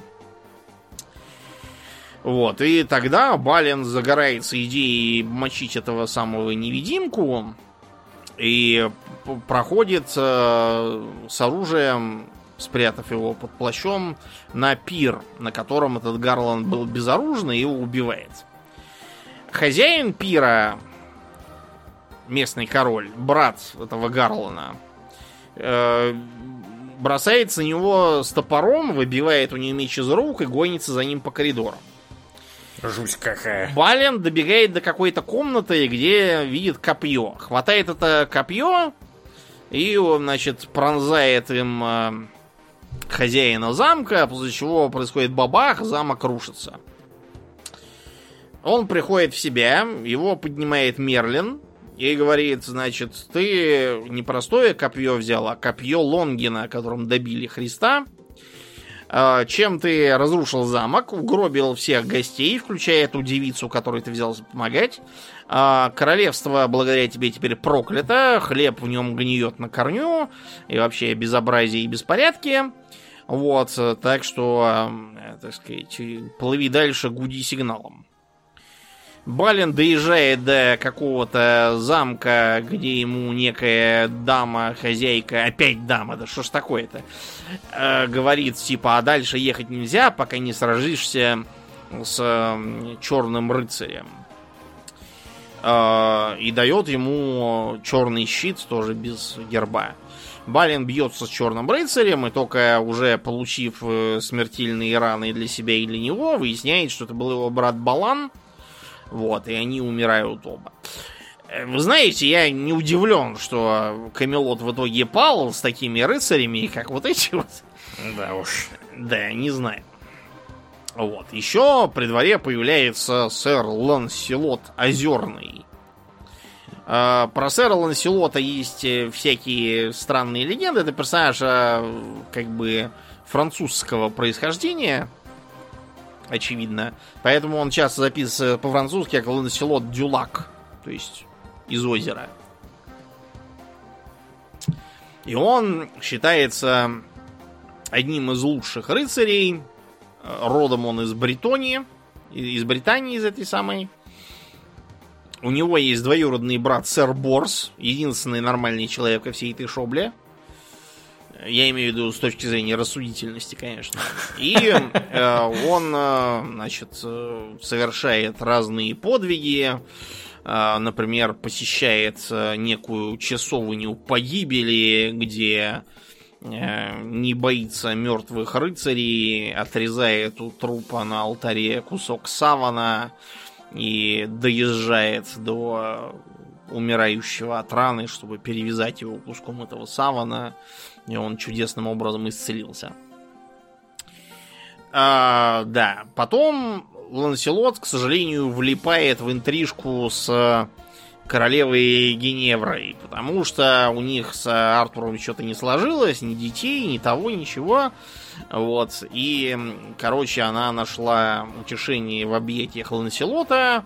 Вот, и тогда Бален загорается идеей мочить этого самого невидимку и проходит э, с оружием, спрятав его под плащом, на пир, на котором этот Гарланд был безоружный, и его убивает. Хозяин пира, местный король, брат этого Гарлана, э, бросается на него с топором, выбивает у него меч из рук и гонится за ним по коридорам. Жуть какая. Бален добегает до какой-то комнаты, где видит копье. Хватает это копье и, значит, пронзает им э, хозяина замка, после чего происходит бабах, замок рушится. Он приходит в себя, его поднимает Мерлин и говорит, значит, ты не простое копье взял, а копье Лонгина, которым добили Христа. А, чем ты разрушил замок, угробил всех гостей, включая эту девицу, которой ты взялся помогать. А, королевство благодаря тебе теперь проклято, хлеб в нем гниет на корню, и вообще безобразие и беспорядки. Вот, так что, э, так сказать, плыви дальше, гуди сигналом. Бален доезжает до какого-то замка, где ему некая дама, хозяйка, опять дама, да что ж такое-то, э, говорит, типа, а дальше ехать нельзя, пока не сражишься с черным рыцарем. Э, и дает ему черный щит, тоже без герба. Бален бьется с черным рыцарем, и только уже получив э, смертельные раны для себя и для него, выясняет, что это был его брат Балан – вот, и они умирают оба. Э, вы знаете, я не удивлен, что Камелот в итоге пал с такими рыцарями, как вот эти вот. Да уж. Да, не знаю. Вот. Еще при дворе появляется сэр Ланселот Озерный. Э, про сэра Ланселота есть э, всякие странные легенды. Это персонаж как бы французского происхождения очевидно. Поэтому он часто записывается по-французски как Ланселот Дюлак, то есть из озера. И он считается одним из лучших рыцарей. Родом он из Бритонии, из Британии, из этой самой. У него есть двоюродный брат сэр Борс, единственный нормальный человек во всей этой шобле. Я имею в виду с точки зрения рассудительности, конечно. И э, он, э, значит, э, совершает разные подвиги. Э, например, посещает некую часовню погибели, где не боится мертвых рыцарей, отрезает у трупа на алтаре кусок савана и доезжает до умирающего от раны, чтобы перевязать его куском этого савана и он чудесным образом исцелился. А, да, потом Ланселот, к сожалению, влипает в интрижку с королевой Геневрой, потому что у них с Артуром что-то не сложилось, ни детей, ни того, ничего. Вот. И, короче, она нашла утешение в объятиях Ланселота,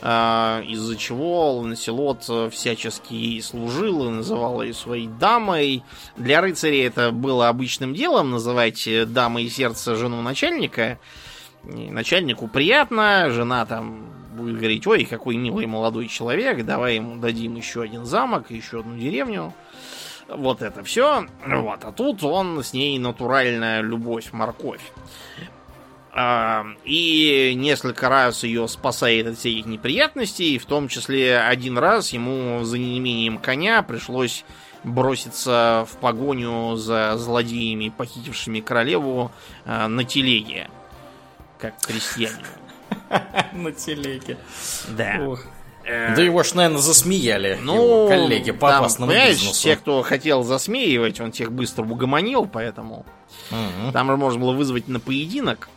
из-за чего Ланселот всячески ей служил и называл ее своей дамой. Для рыцарей это было обычным делом называть дамой сердца жену начальника. начальнику приятно, жена там будет говорить, ой, какой милый молодой человек, давай ему дадим еще один замок, еще одну деревню. Вот это все. Вот. А тут он с ней натуральная любовь, морковь. А, и несколько раз ее спасает от всяких неприятностей, в том числе один раз ему за неимением коня пришлось броситься в погоню за злодеями, похитившими королеву а, на телеге, как крестьянин. На телеге. Да. Да его ж, наверное, засмеяли ну, его коллеги по там, опасному бизнесу. те, кто хотел засмеивать, он тех быстро угомонил, поэтому угу. там же можно было вызвать на поединок.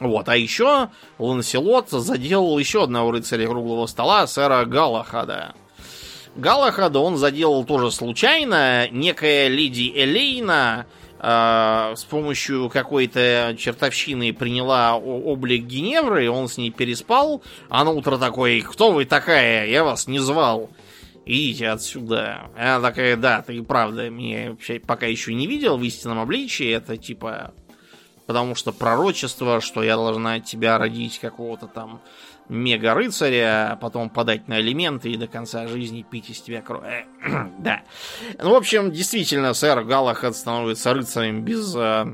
Вот, а еще Ланселот заделал еще одного рыцаря круглого стола, сэра Галахада. Галахада он заделал тоже случайно. Некая леди Элейна э, с помощью какой-то чертовщины приняла облик Геневры, он с ней переспал, а на утро такой, кто вы такая, я вас не звал. Идите отсюда. Она такая, да, ты правда меня пока еще не видел в истинном обличии. Это типа потому что пророчество, что я должна от тебя родить какого-то там мега-рыцаря, а потом подать на элементы и до конца жизни пить из тебя кровь. Э, да. Ну, в общем, действительно, сэр Галахад становится рыцарем без э,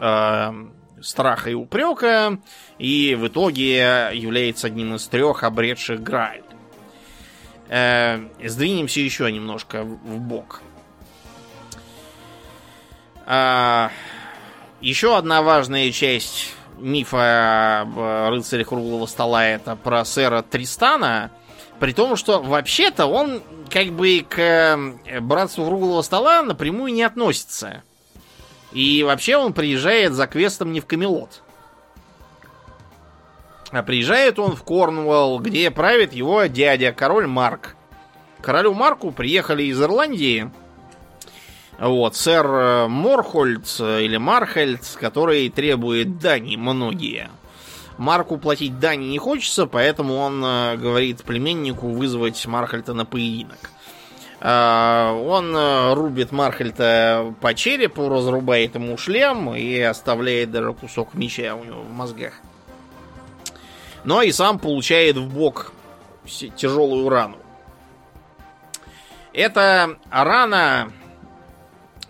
э, страха и упрека, и в итоге является одним из трех обретших Грааль. Э, сдвинемся еще немножко в, бок. Э, еще одна важная часть мифа об э, рыцаре круглого стола это про сэра Тристана. При том, что вообще-то он как бы к э, братству круглого стола напрямую не относится. И вообще он приезжает за квестом не в Камелот. А приезжает он в Корнуолл, где правит его дядя, король Марк. Королю Марку приехали из Ирландии вот, сэр э, Морхольд э, или Мархельд, который требует дани многие. Марку платить дани не хочется, поэтому он э, говорит племеннику вызвать Мархальта на поединок. Он рубит Мархальта по черепу, разрубает ему шлем и оставляет даже кусок меча у него в мозгах. Но и сам получает в бок тяжелую рану. Эта рана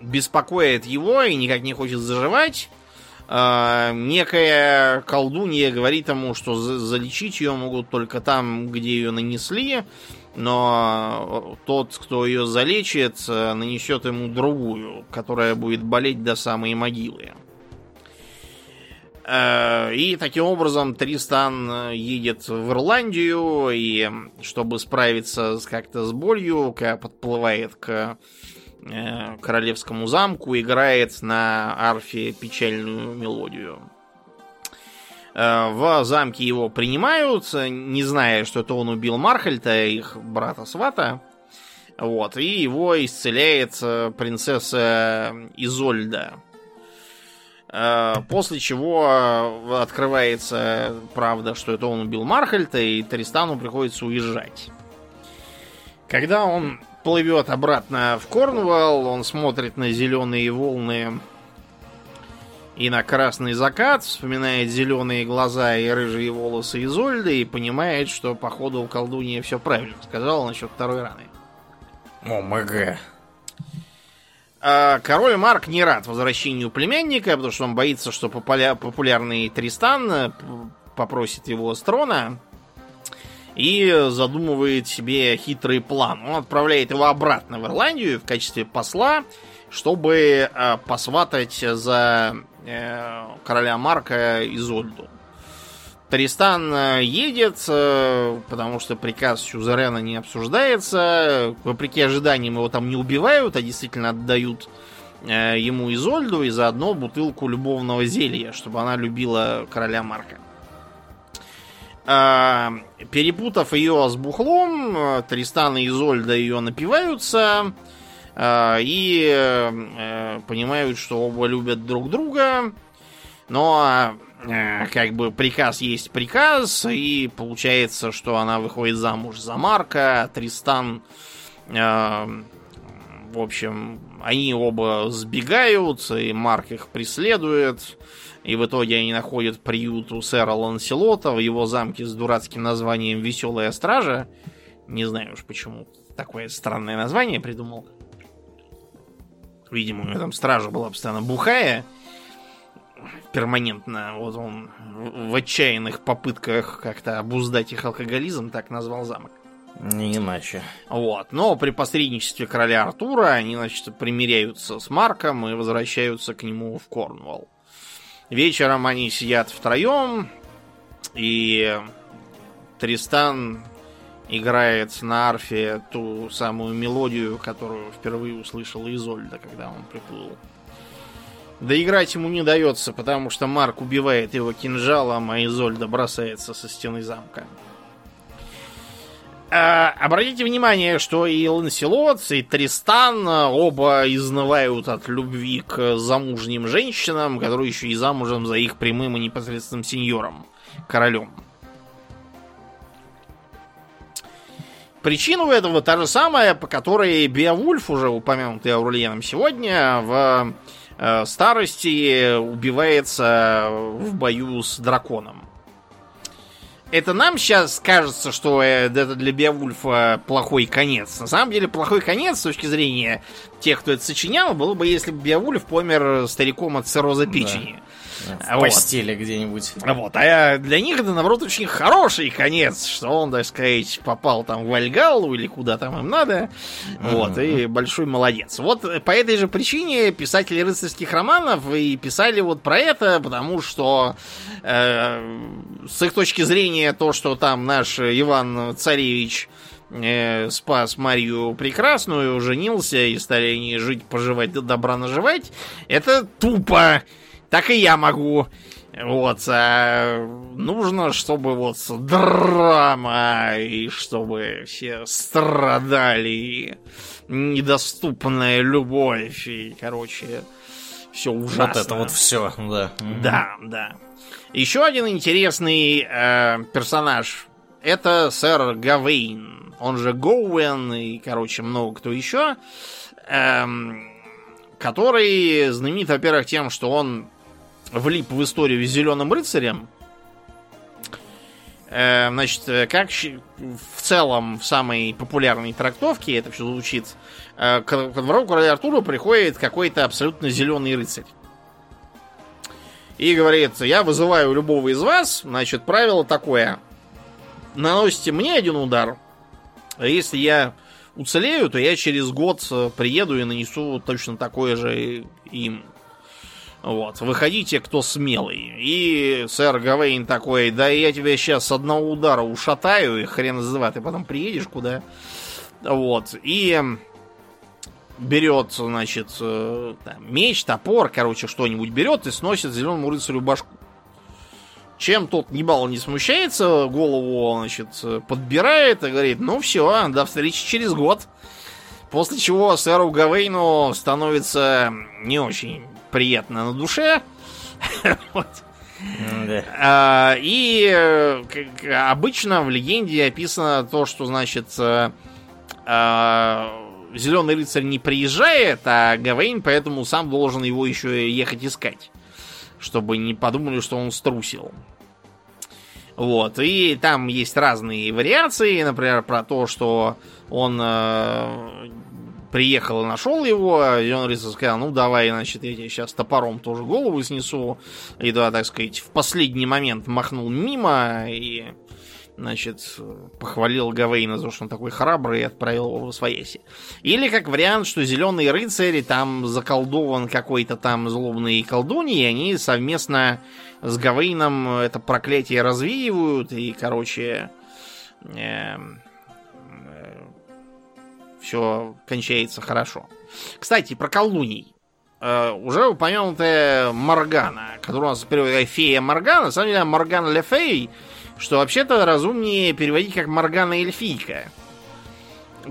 беспокоит его и никак не хочет заживать. Э, некая колдунья говорит ему, что залечить ее могут только там, где ее нанесли, но тот, кто ее залечит, э, нанесет ему другую, которая будет болеть до самой могилы. Э, и таким образом Тристан едет в Ирландию, и чтобы справиться как-то с болью, когда подплывает к Э, королевскому замку, играет на арфе печальную мелодию. Э, в замке его принимают, не зная, что это он убил Мархальта, их брата Свата. Вот, и его исцеляет э, принцесса Изольда. После чего открывается правда, что это он убил Мархальта, и Тристану приходится уезжать. Когда он плывет обратно в Корнуолл, он смотрит на зеленые волны и на красный закат, вспоминает зеленые глаза и рыжие волосы Изольды и понимает, что походу у колдунья все правильно сказал насчет второй раны. О, МГ. А король Марк не рад возвращению племянника, потому что он боится, что популярный Тристан попросит его с трона и задумывает себе хитрый план. Он отправляет его обратно в Ирландию в качестве посла, чтобы э, посватать за э, короля Марка Изольду. Тристан э, едет, э, потому что приказ Сюзерена не обсуждается. Вопреки ожиданиям его там не убивают, а действительно отдают э, ему Изольду и заодно бутылку любовного зелья, чтобы она любила короля Марка. А, перепутав ее с бухлом, Тристан и Изольда ее напиваются а, и э, понимают, что оба любят друг друга. Но э, как бы приказ есть приказ, и получается, что она выходит замуж за Марка, а Тристан, э, в общем, они оба сбегают, и Марк их преследует. И в итоге они находят приют у сэра Ланселота в его замке с дурацким названием «Веселая стража». Не знаю уж почему такое странное название придумал. Видимо, у него там стража была постоянно бухая. перманентно. Вот он в отчаянных попытках как-то обуздать их алкоголизм так назвал замок. Не иначе. Вот. Но при посредничестве короля Артура они, значит, примиряются с Марком и возвращаются к нему в Корнуолл. Вечером они сидят втроем, и Тристан играет на арфе ту самую мелодию, которую впервые услышал Изольда, когда он приплыл. Да играть ему не дается, потому что Марк убивает его кинжалом, а Изольда бросается со стены замка. А, обратите внимание, что и Ланселот, и Тристан оба изнывают от любви к замужним женщинам, которые еще и замужем за их прямым и непосредственным сеньором, королем. Причина у этого та же самая, по которой Беовульф, уже упомянутый Аурлиеном сегодня, в э, старости убивается в бою с драконом. Это нам сейчас кажется, что э, это для Беовульфа плохой конец. На самом деле, плохой конец с точки зрения тех, кто это сочинял, было бы, если бы Беовульф помер стариком от цирроза печени. Да. В вот. постели где-нибудь. Вот. А для них это, наоборот, очень хороший конец, что он, так сказать, попал там в Альгалу или куда там им надо. Mm-hmm. Вот. И большой молодец. Вот по этой же причине писатели рыцарских романов и писали вот про это, потому что э, с их точки зрения то, что там наш Иван Царевич э, спас Марию Прекрасную, женился и стали они жить, поживать, добра наживать, это тупо. Так и я могу. Вот, а нужно, чтобы вот драма, и чтобы все страдали, недоступная любовь, и, короче, все ужасно. Вот это вот все, да. Да, да. Еще один интересный э, персонаж это сэр Гавейн, он же Гоуэн, и, короче, много кто еще, эм, который знаменит, во-первых, тем, что он влип в историю с Зеленым рыцарем. Э, значит, э, как в целом в самой популярной трактовке это все звучит, э, к, к двору короля Артура приходит какой-то абсолютно зеленый рыцарь. И говорит, я вызываю любого из вас, значит, правило такое. Наносите мне один удар, а если я уцелею, то я через год приеду и нанесу точно такое же им. Вот, выходите, кто смелый. И сэр Гавейн такой, да я тебя сейчас с одного удара ушатаю, и хрен из два, ты потом приедешь куда. Вот, и берет, значит, э, там, меч, топор, короче, что-нибудь берет и сносит зеленому рыцарю башку. Чем тот небал не смущается, голову, значит, подбирает и говорит, ну все, до встречи через год. После чего сэру Гавейну становится не очень приятно на душе. А, и обычно в легенде описано то, что, значит, э, а, Зеленый рыцарь не приезжает, а Гавейн поэтому сам должен его еще ехать искать. Чтобы не подумали, что он струсил. Вот, и там есть разные вариации, например, про то, что он э, приехал и нашел его, и он Рыцарь сказал, ну давай, значит, я тебе сейчас топором тоже голову снесу. И да, так сказать, в последний момент махнул мимо и, значит, похвалил Гавейна за то, что он такой храбрый, и отправил его в свояси. Или как вариант, что зеленые рыцари там заколдован какой-то там злобный колдуньей, и они совместно с Гавейном это проклятие развеивают, и, короче, э, все кончается хорошо. Кстати, про колдуний. Uh, уже упомянутая Моргана, которая у нас переводит фея Моргана, на самом деле Моргана Лефей, что вообще-то разумнее переводить как Моргана Эльфийка.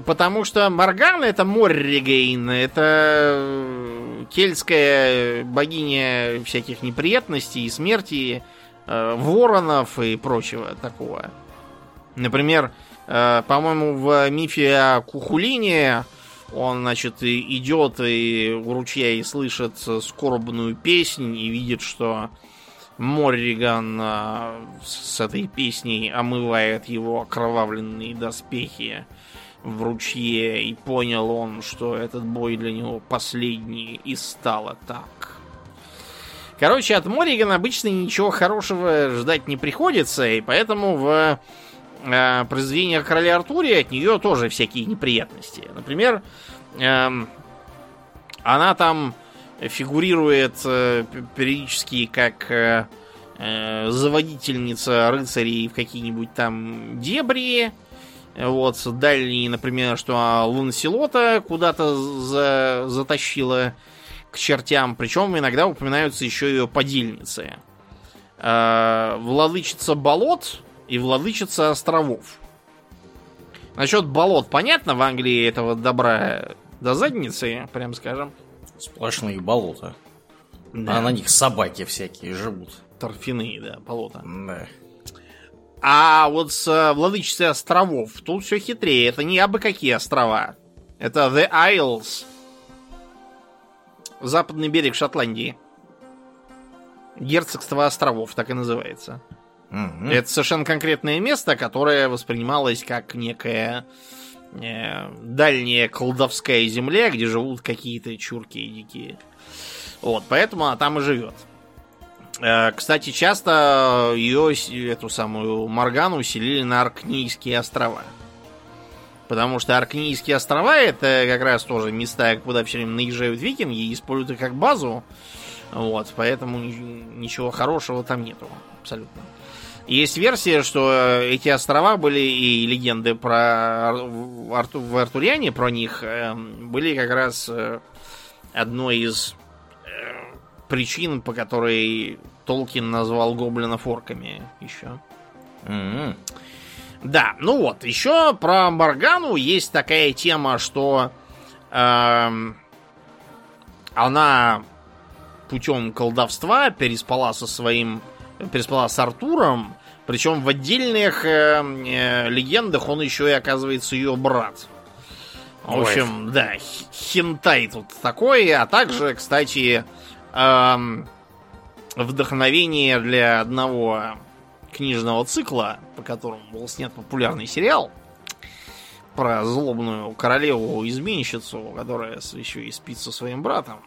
Потому что Моргана это Морригейн, это кельтская богиня всяких неприятностей и смерти, э, воронов и прочего такого. Например, Э, по-моему, в мифе о Кухулине он, значит, идет и у ручья и слышит скорбную песнь и видит, что Морриган э, с этой песней омывает его окровавленные доспехи в ручье, и понял он, что этот бой для него последний, и стало так. Короче, от Морриган обычно ничего хорошего ждать не приходится, и поэтому в э, произведениях короля Артуре от нее тоже всякие неприятности. Например, э, она там фигурирует э, периодически как э, э, заводительница рыцарей в какие-нибудь там дебри. Вот, дальние, например, что Ланселота куда-то за, затащила к чертям. Причем иногда упоминаются еще ее подельницы. Э, владычица болот и владычица островов. Насчет болот понятно, в Англии этого добра до задницы, прям скажем. Сплошные болота. Да. А на них собаки всякие живут. Торфяные, да, болота. Да. А вот с э, Владычицей островов тут все хитрее. Это не абы какие острова. Это The Isles. Западный берег Шотландии. Герцогство островов, так и называется. Угу. Это совершенно конкретное место, которое воспринималось как некая э, дальняя колдовская земля, где живут какие-то чурки и дикие. Вот, поэтому она там и живет. Э, кстати, часто ее, эту самую Моргану селили на Аркнийские острова. Потому что Аркнийские острова это как раз тоже места, куда все время наезжают викинги и используют их как базу. Вот, поэтому ничего хорошего там нету. Абсолютно. Есть версия, что эти острова были и легенды про Арту, в Артуриане про них эм, были как раз э, одной из э, причин, по которой Толкин назвал гоблинов орками еще. Mm-hmm. Да, ну вот, еще про Моргану есть такая тема, что э, она путем колдовства переспала со своим переспала с Артуром, причем в отдельных э, э, легендах он еще и оказывается ее брат. В общем, Ой. да, хентай тут такой, а также, кстати, э, вдохновение для одного книжного цикла, по которому был снят популярный сериал про злобную королеву-изменщицу, которая еще и спит со своим братом.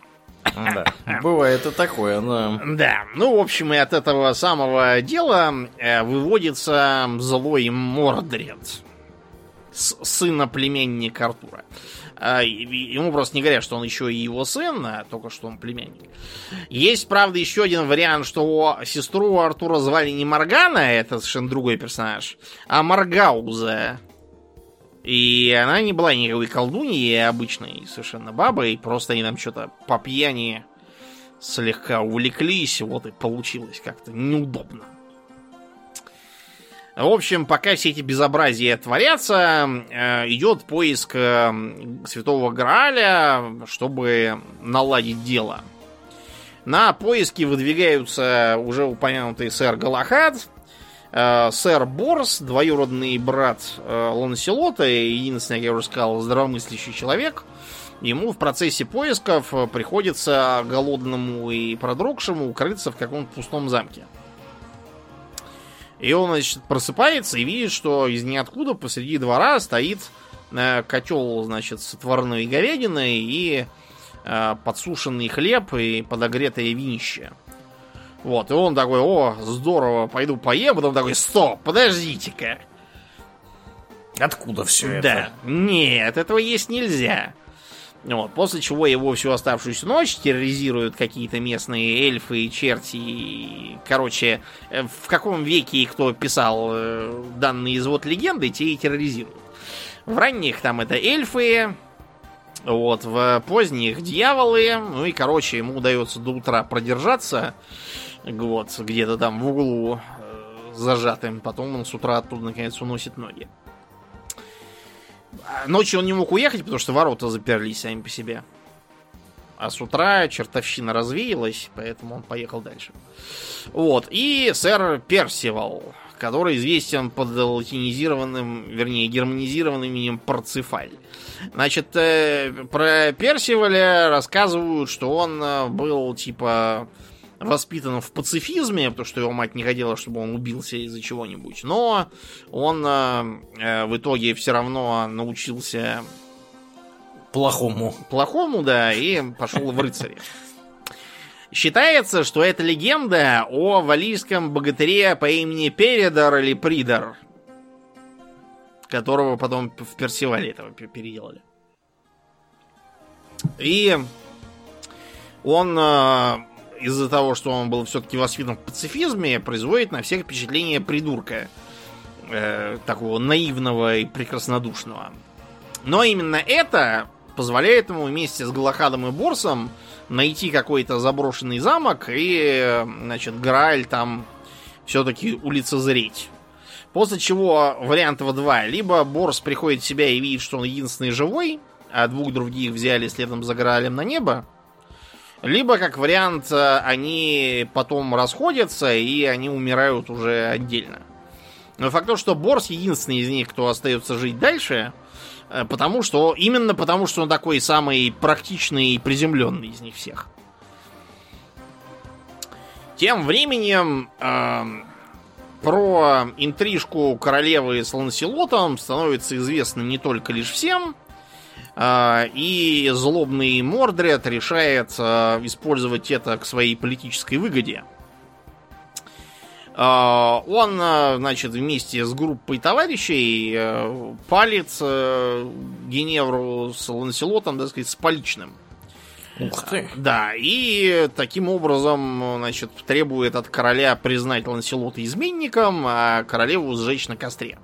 Бывает и такое, да. Да, ну, в общем, и от этого самого дела э, выводится злой Мордред, сына племянника Артура. А, ему просто не говорят, что он еще и его сын, а только что он племянник. Есть, правда, еще один вариант, что сестру Артура звали не Моргана, это совершенно другой персонаж, а Маргауза. И она не была никакой колдуньей, обычной совершенно бабой. Просто они там что-то по пьяни слегка увлеклись, вот и получилось как-то неудобно. В общем, пока все эти безобразия творятся, э, идет поиск э, Святого Грааля, чтобы наладить дело. На поиски выдвигаются уже упомянутый сэр Галахад, сэр Борс, двоюродный брат э, Ланселота, единственный, как я уже сказал, здравомыслящий человек, ему в процессе поисков приходится голодному и продрогшему укрыться в каком-то пустом замке. И он, значит, просыпается и видит, что из ниоткуда посреди двора стоит э, котел, значит, с отварной говядиной и подсушенный хлеб и подогретое винище. Вот, и он такой, о, здорово, пойду поем, потом такой, стоп, подождите-ка. Откуда все это? Да, нет, этого есть нельзя. Вот, после чего его всю оставшуюся ночь терроризируют какие-то местные эльфы и черти. И, короче, э, в каком веке кто писал э, данный извод легенды, те и терроризируют. В ранних там это эльфы, вот, в поздних дьяволы. Ну и, короче, ему удается до утра продержаться вот, где-то там в углу э, зажатым. Потом он с утра оттуда наконец уносит ноги. А ночью он не мог уехать, потому что ворота заперлись сами по себе. А с утра чертовщина развеялась, поэтому он поехал дальше. Вот. И сэр Персивал, который известен под латинизированным, вернее, германизированным именем Парцефаль. Значит, э, про Персиваля рассказывают, что он э, был типа воспитан в пацифизме, потому что его мать не хотела, чтобы он убился из-за чего-нибудь. Но он э, э, в итоге все равно научился плохому. Плохому, да, и пошел в рыцари. Считается, что это легенда о валийском богатыре по имени Передар или Придар, которого потом в Персивале этого переделали. И он э, из-за того, что он был все-таки воспитан в пацифизме, производит на всех впечатление придурка. Э, такого наивного и прекраснодушного. Но именно это позволяет ему вместе с Галахадом и Борсом найти какой-то заброшенный замок и, значит, Грааль там все-таки улицезреть. После чего вариантов два. Либо Борс приходит в себя и видит, что он единственный живой, а двух других взяли следом за Граалем на небо. Либо, как вариант, они потом расходятся и они умирают уже отдельно. Но факт то, что Борс единственный из них, кто остается жить дальше, Э, потому что, именно потому, что он такой самый практичный и приземленный из них всех. Тем временем э, про интрижку королевы с Ланселотом становится известно не только лишь всем, э, и злобный Мордред решает э, использовать это к своей политической выгоде. А, он, а, значит, вместе с группой товарищей палит Геневру с Ланселотом, так сказать, с поличным. Ух ты. Да, и таким образом, значит, требует от короля признать Ланселота изменником, а королеву сжечь на костре.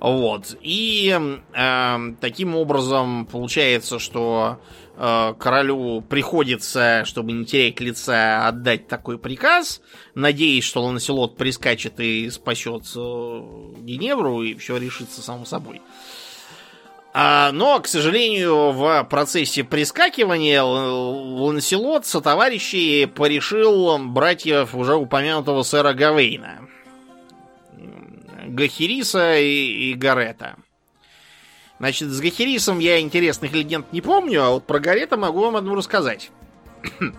Вот. И э, таким образом получается, что э, королю приходится, чтобы не терять лица, отдать такой приказ, надеясь, что Ланселот прискачет и спасет э, Геневру, и все решится само собой. А, но, к сожалению, в процессе прискакивания Ланселот со товарищей порешил братьев уже упомянутого сэра Гавейна Гахириса и, и Гарета. Значит, с Гахирисом я интересных легенд не помню, а вот про Гарета могу вам одну рассказать.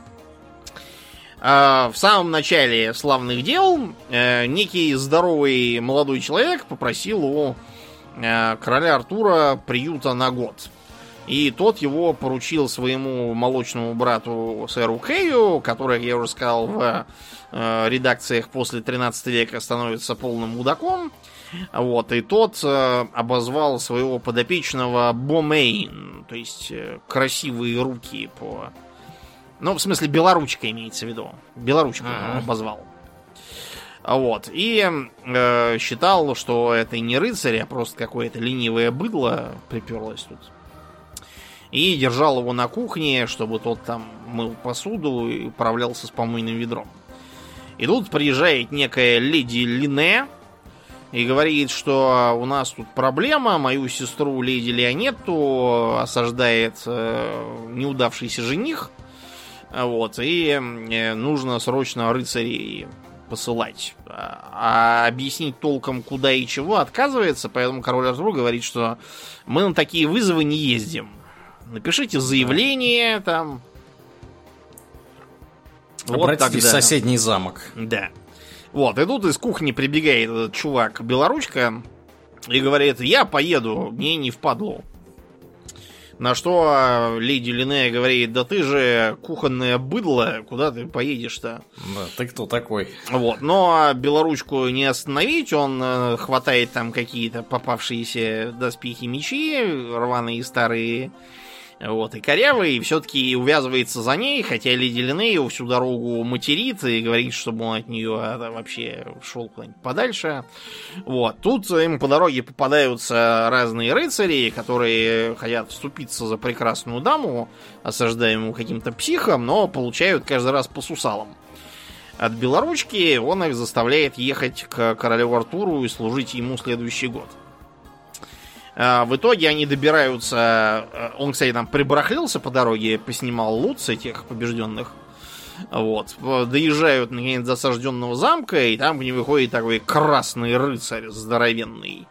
А, в самом начале славных дел э, некий здоровый молодой человек попросил у э, короля Артура приюта на год. И тот его поручил своему молочному брату сэру Кею, который, я уже сказал, в э, редакциях после 13 века становится полным мудаком. Вот, и тот э, обозвал своего подопечного Бомейн, то есть э, красивые руки по... Ну, в смысле, белоручка имеется в виду. Белоручка uh-huh. обозвал. Вот. И э, считал, что это не рыцарь, а просто какое-то ленивое быдло приперлось тут. И держал его на кухне, чтобы тот там мыл посуду и управлялся с помойным ведром. И тут приезжает некая леди Лине, и говорит, что у нас тут проблема, мою сестру леди Леонетту осаждает э, неудавшийся жених, вот, и э, нужно срочно рыцарей посылать. А, а объяснить толком куда и чего отказывается, поэтому король Артур говорит, что мы на такие вызовы не ездим. Напишите заявление там. Обратитесь вот в соседний замок. Да. Вот, и тут из кухни прибегает этот чувак белоручка и говорит, я поеду, мне не впадло. На что а, леди Линея говорит, да ты же кухонное быдло, куда ты поедешь-то? Да, ты кто такой? Вот, но белоручку не остановить, он э, хватает там какие-то попавшиеся доспехи мечи, рваные старые, вот, и корявый все-таки увязывается за ней, хотя Леди Линею всю дорогу материт и говорит, чтобы он от нее а, вообще шел куда-нибудь подальше. Вот, тут им по дороге попадаются разные рыцари, которые хотят вступиться за прекрасную даму, осаждаемую каким-то психом, но получают каждый раз по сусалам. От белоручки он их заставляет ехать к королеву Артуру и служить ему следующий год. А, в итоге они добираются... Э, он, кстати, там прибарахлился по дороге, поснимал лут с этих побежденных. Вот. Доезжают, наконец, до осажденного замка, и там к ним выходит такой красный рыцарь здоровенный.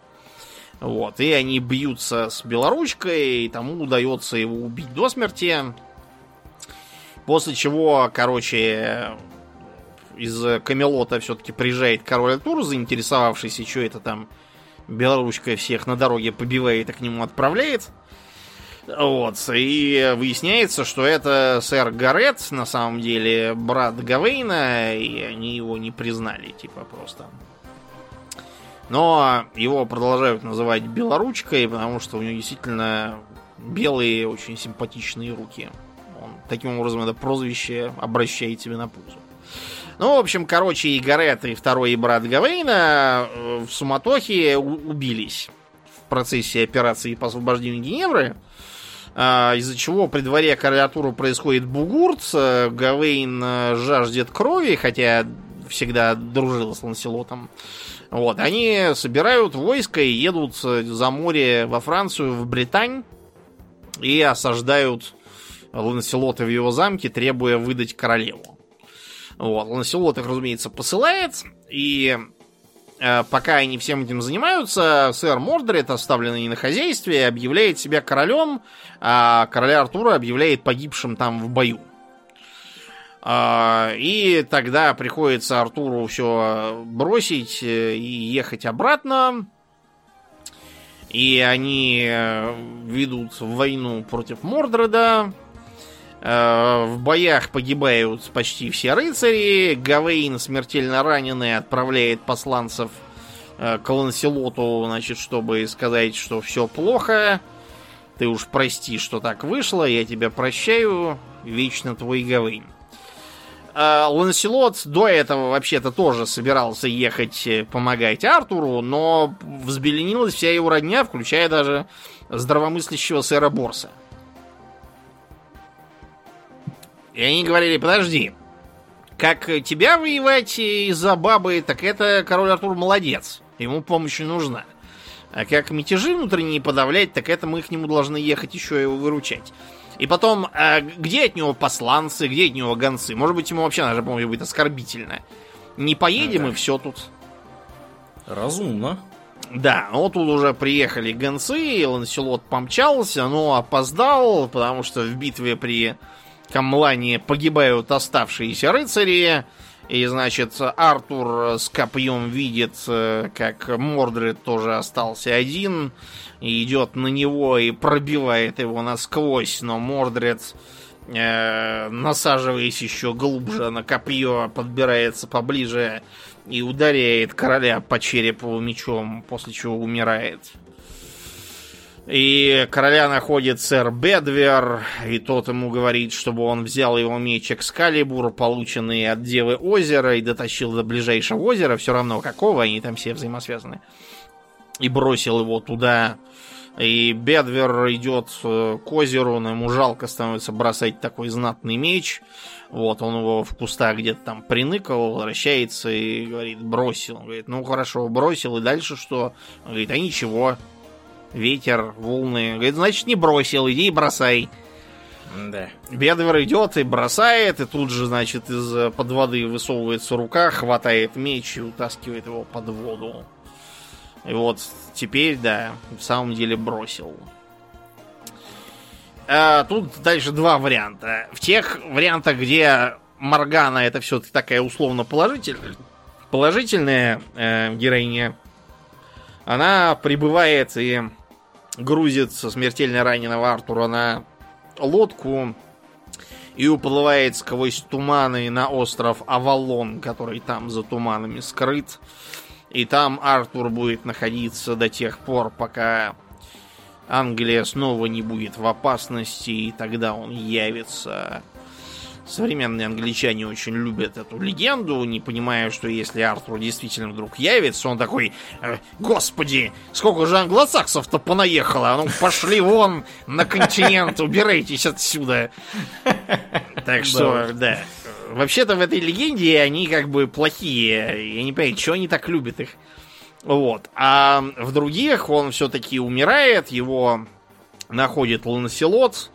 Вот. И они бьются с белоручкой, и тому удается его убить до смерти. После чего, короче, из Камелота все-таки приезжает король Артур, заинтересовавшийся, что это там белоручка всех на дороге побивает и к нему отправляет. Вот, и выясняется, что это сэр Гарет, на самом деле, брат Гавейна, и они его не признали, типа, просто. Но его продолжают называть белоручкой, потому что у него действительно белые, очень симпатичные руки. Он таким образом это прозвище обращает тебе на пузо. Ну, в общем, короче, и Гарет, и второй брат Гавейна э, в суматохе убились в процессе операции по освобождению Геневры. А, из-за чего при дворе короля происходит бугурт. Гавейн э, жаждет крови, хотя всегда дружил с Ланселотом. Вот, они собирают войско и едут за море во Францию, в Британь и осаждают Ланселота в его замке, требуя выдать королеву. Вот. Ланселот их, разумеется, посылает, и э, пока они всем этим занимаются, сэр Мордред, оставленный на хозяйстве, объявляет себя королем, а короля Артура объявляет погибшим там в бою. Э, и тогда приходится Артуру все бросить э, и ехать обратно. И они э, ведут войну против Мордреда, в боях погибают почти все рыцари. Гавейн, смертельно раненый, отправляет посланцев э, к Ланселоту, значит, чтобы сказать, что все плохо. Ты уж прости, что так вышло, я тебя прощаю. Вечно твой Гавейн. Э, Ланселот до этого вообще-то тоже собирался ехать помогать Артуру, но взбеленилась вся его родня, включая даже здравомыслящего сэра Борса. И они говорили, подожди, как тебя воевать из-за бабы, так это король Артур молодец. Ему помощь не нужна. А как мятежи внутренние подавлять, так это мы к нему должны ехать еще его выручать. И потом, а где от него посланцы, где от него гонцы? Может быть, ему вообще даже помощь будет оскорбительно. Не поедем ага. и все тут. Разумно. Да, вот тут уже приехали гонцы, и Ланселот помчался, но опоздал, потому что в битве при Камлане погибают оставшиеся рыцари. И, значит, Артур с копьем видит, э, как Мордред тоже остался один. И идет на него и пробивает его насквозь. Но Мордред, э, насаживаясь еще глубже на копье, подбирается поближе и ударяет короля по черепу мечом, после чего умирает. И короля находит сэр Бедвер, и тот ему говорит, чтобы он взял его меч Экскалибур, полученный от Девы озера, и дотащил до ближайшего озера, все равно какого, они там все взаимосвязаны. И бросил его туда. И Бедвер идет э, к озеру, но ему жалко становится бросать такой знатный меч. Вот, он его в кустах где-то там приныкал, возвращается и говорит, бросил. Он говорит, ну хорошо, бросил, и дальше что? Он говорит, а ничего, ветер, волны. Говорит, значит, не бросил, иди и бросай. Да. Бедвер идет и бросает, и тут же, значит, из под воды высовывается рука, хватает меч и утаскивает его под воду. И вот теперь, да, в самом деле бросил. А, тут дальше два варианта. В тех вариантах, где Моргана это все-таки такая условно положительная, положительная э, героиня, она прибывает и грузит смертельно раненого Артура на лодку и уплывает сквозь туманы на остров Авалон, который там за туманами скрыт. И там Артур будет находиться до тех пор, пока Англия снова не будет в опасности, и тогда он явится Современные англичане очень любят эту легенду, не понимая, что если Артур действительно вдруг явится, он такой, «Э, господи, сколько же англосаксов-то понаехало, а ну пошли вон на континент, убирайтесь отсюда. Так что, да. Вообще-то в этой легенде они как бы плохие. Я не понимаю, что они так любят их. Вот. А в других он все-таки умирает, его находит Ланселот,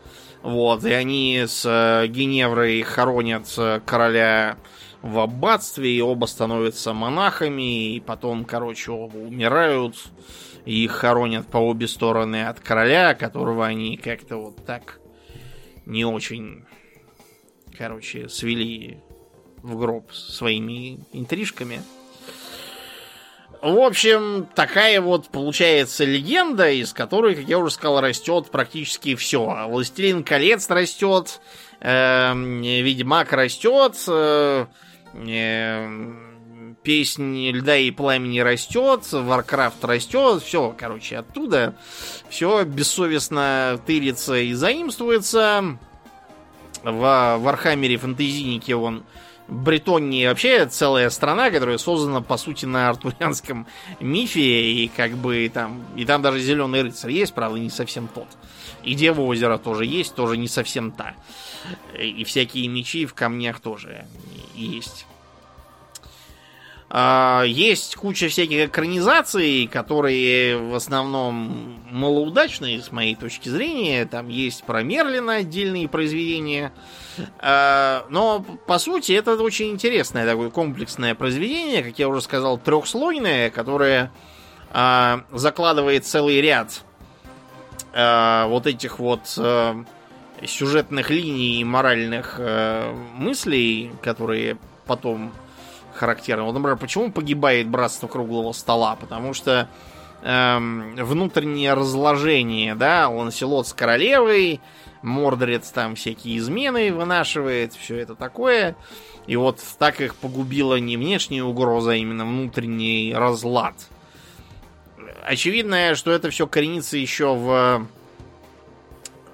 вот, и они с э, Геневрой хоронят э, короля в аббатстве, и оба становятся монахами, и потом, короче, оба умирают, и их хоронят по обе стороны от короля, которого они как-то вот так не очень, короче, свели в гроб своими интрижками. В общем, такая вот получается легенда, из которой, как я уже сказал, растет практически все. Властелин колец растет, э, Ведьмак растет, э, э, песни льда и пламени растет, Варкрафт растет, все, короче, оттуда все бессовестно тырится и заимствуется. В Вархаммере фэнтезийнике он Бретонии вообще целая страна, которая создана, по сути, на артурианском мифе, и как бы там... И там даже зеленый рыцарь есть, правда, не совсем тот. И Дева озера тоже есть, тоже не совсем та. И всякие мечи в камнях тоже есть. А, есть куча всяких экранизаций, которые в основном малоудачные с моей точки зрения. Там есть про Мерлина отдельные произведения. А, но, по сути, это очень интересное такое комплексное произведение, как я уже сказал, трехслойное, которое а, закладывает целый ряд вот этих вот сюжетных линий и моральных мыслей, которые потом характерно. Вот, например, почему погибает братство круглого стола? Потому что эм, внутреннее разложение, да, Ланселот с королевой, Мордорец там всякие измены вынашивает, все это такое. И вот так их погубила не внешняя угроза, а именно внутренний разлад. Очевидно, что это все коренится еще в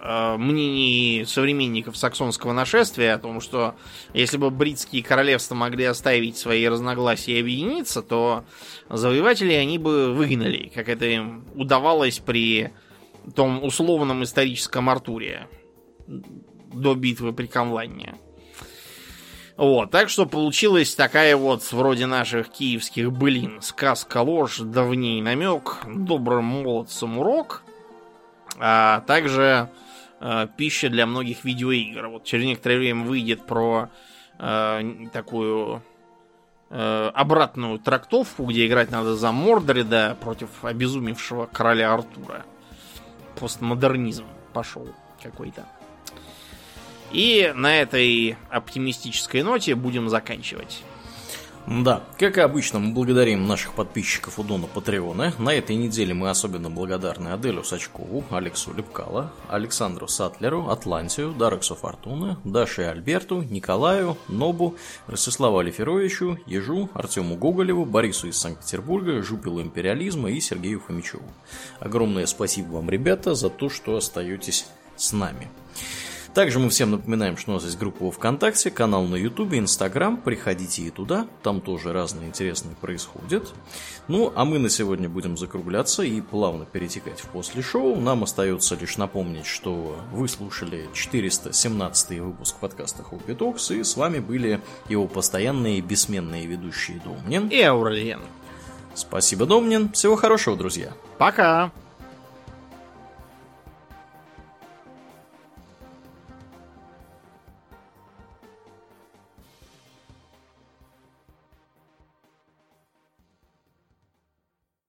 мнений современников саксонского нашествия о том, что если бы бритские королевства могли оставить свои разногласия и объединиться, то завоеватели они бы выгнали, как это им удавалось при том условном историческом Артуре до битвы при Камланне. Вот, так что получилась такая вот, вроде наших киевских былин, сказка ложь, давний намек, добрым молодцам урок, а также э, пища для многих видеоигр. Вот через некоторое время выйдет про э, такую э, обратную трактовку, где играть надо за Мордреда против обезумевшего короля Артура. Постмодернизм пошел какой-то. И на этой оптимистической ноте будем заканчивать. Да, как и обычно, мы благодарим наших подписчиков у Дона Патреона. На этой неделе мы особенно благодарны Аделю Сачкову, Алексу Лепкало, Александру Сатлеру, Атлантию, Дарексу Фортуна, Даше Альберту, Николаю, Нобу, Ростиславу Алиферовичу, Ежу, Артему Гоголеву, Борису из Санкт-Петербурга, Жупилу Империализма и Сергею Фомичеву. Огромное спасибо вам, ребята, за то, что остаетесь с нами. Также мы всем напоминаем, что у нас есть группа во Вконтакте, канал на Ютубе, Инстаграм. Приходите и туда, там тоже разные интересные происходят. Ну, а мы на сегодня будем закругляться и плавно перетекать в после шоу. Нам остается лишь напомнить, что вы слушали 417 выпуск подкаста Хобби Токс, и с вами были его постоянные бессменные ведущие Домнин и Аурельен. Спасибо, Домнин. Всего хорошего, друзья. Пока.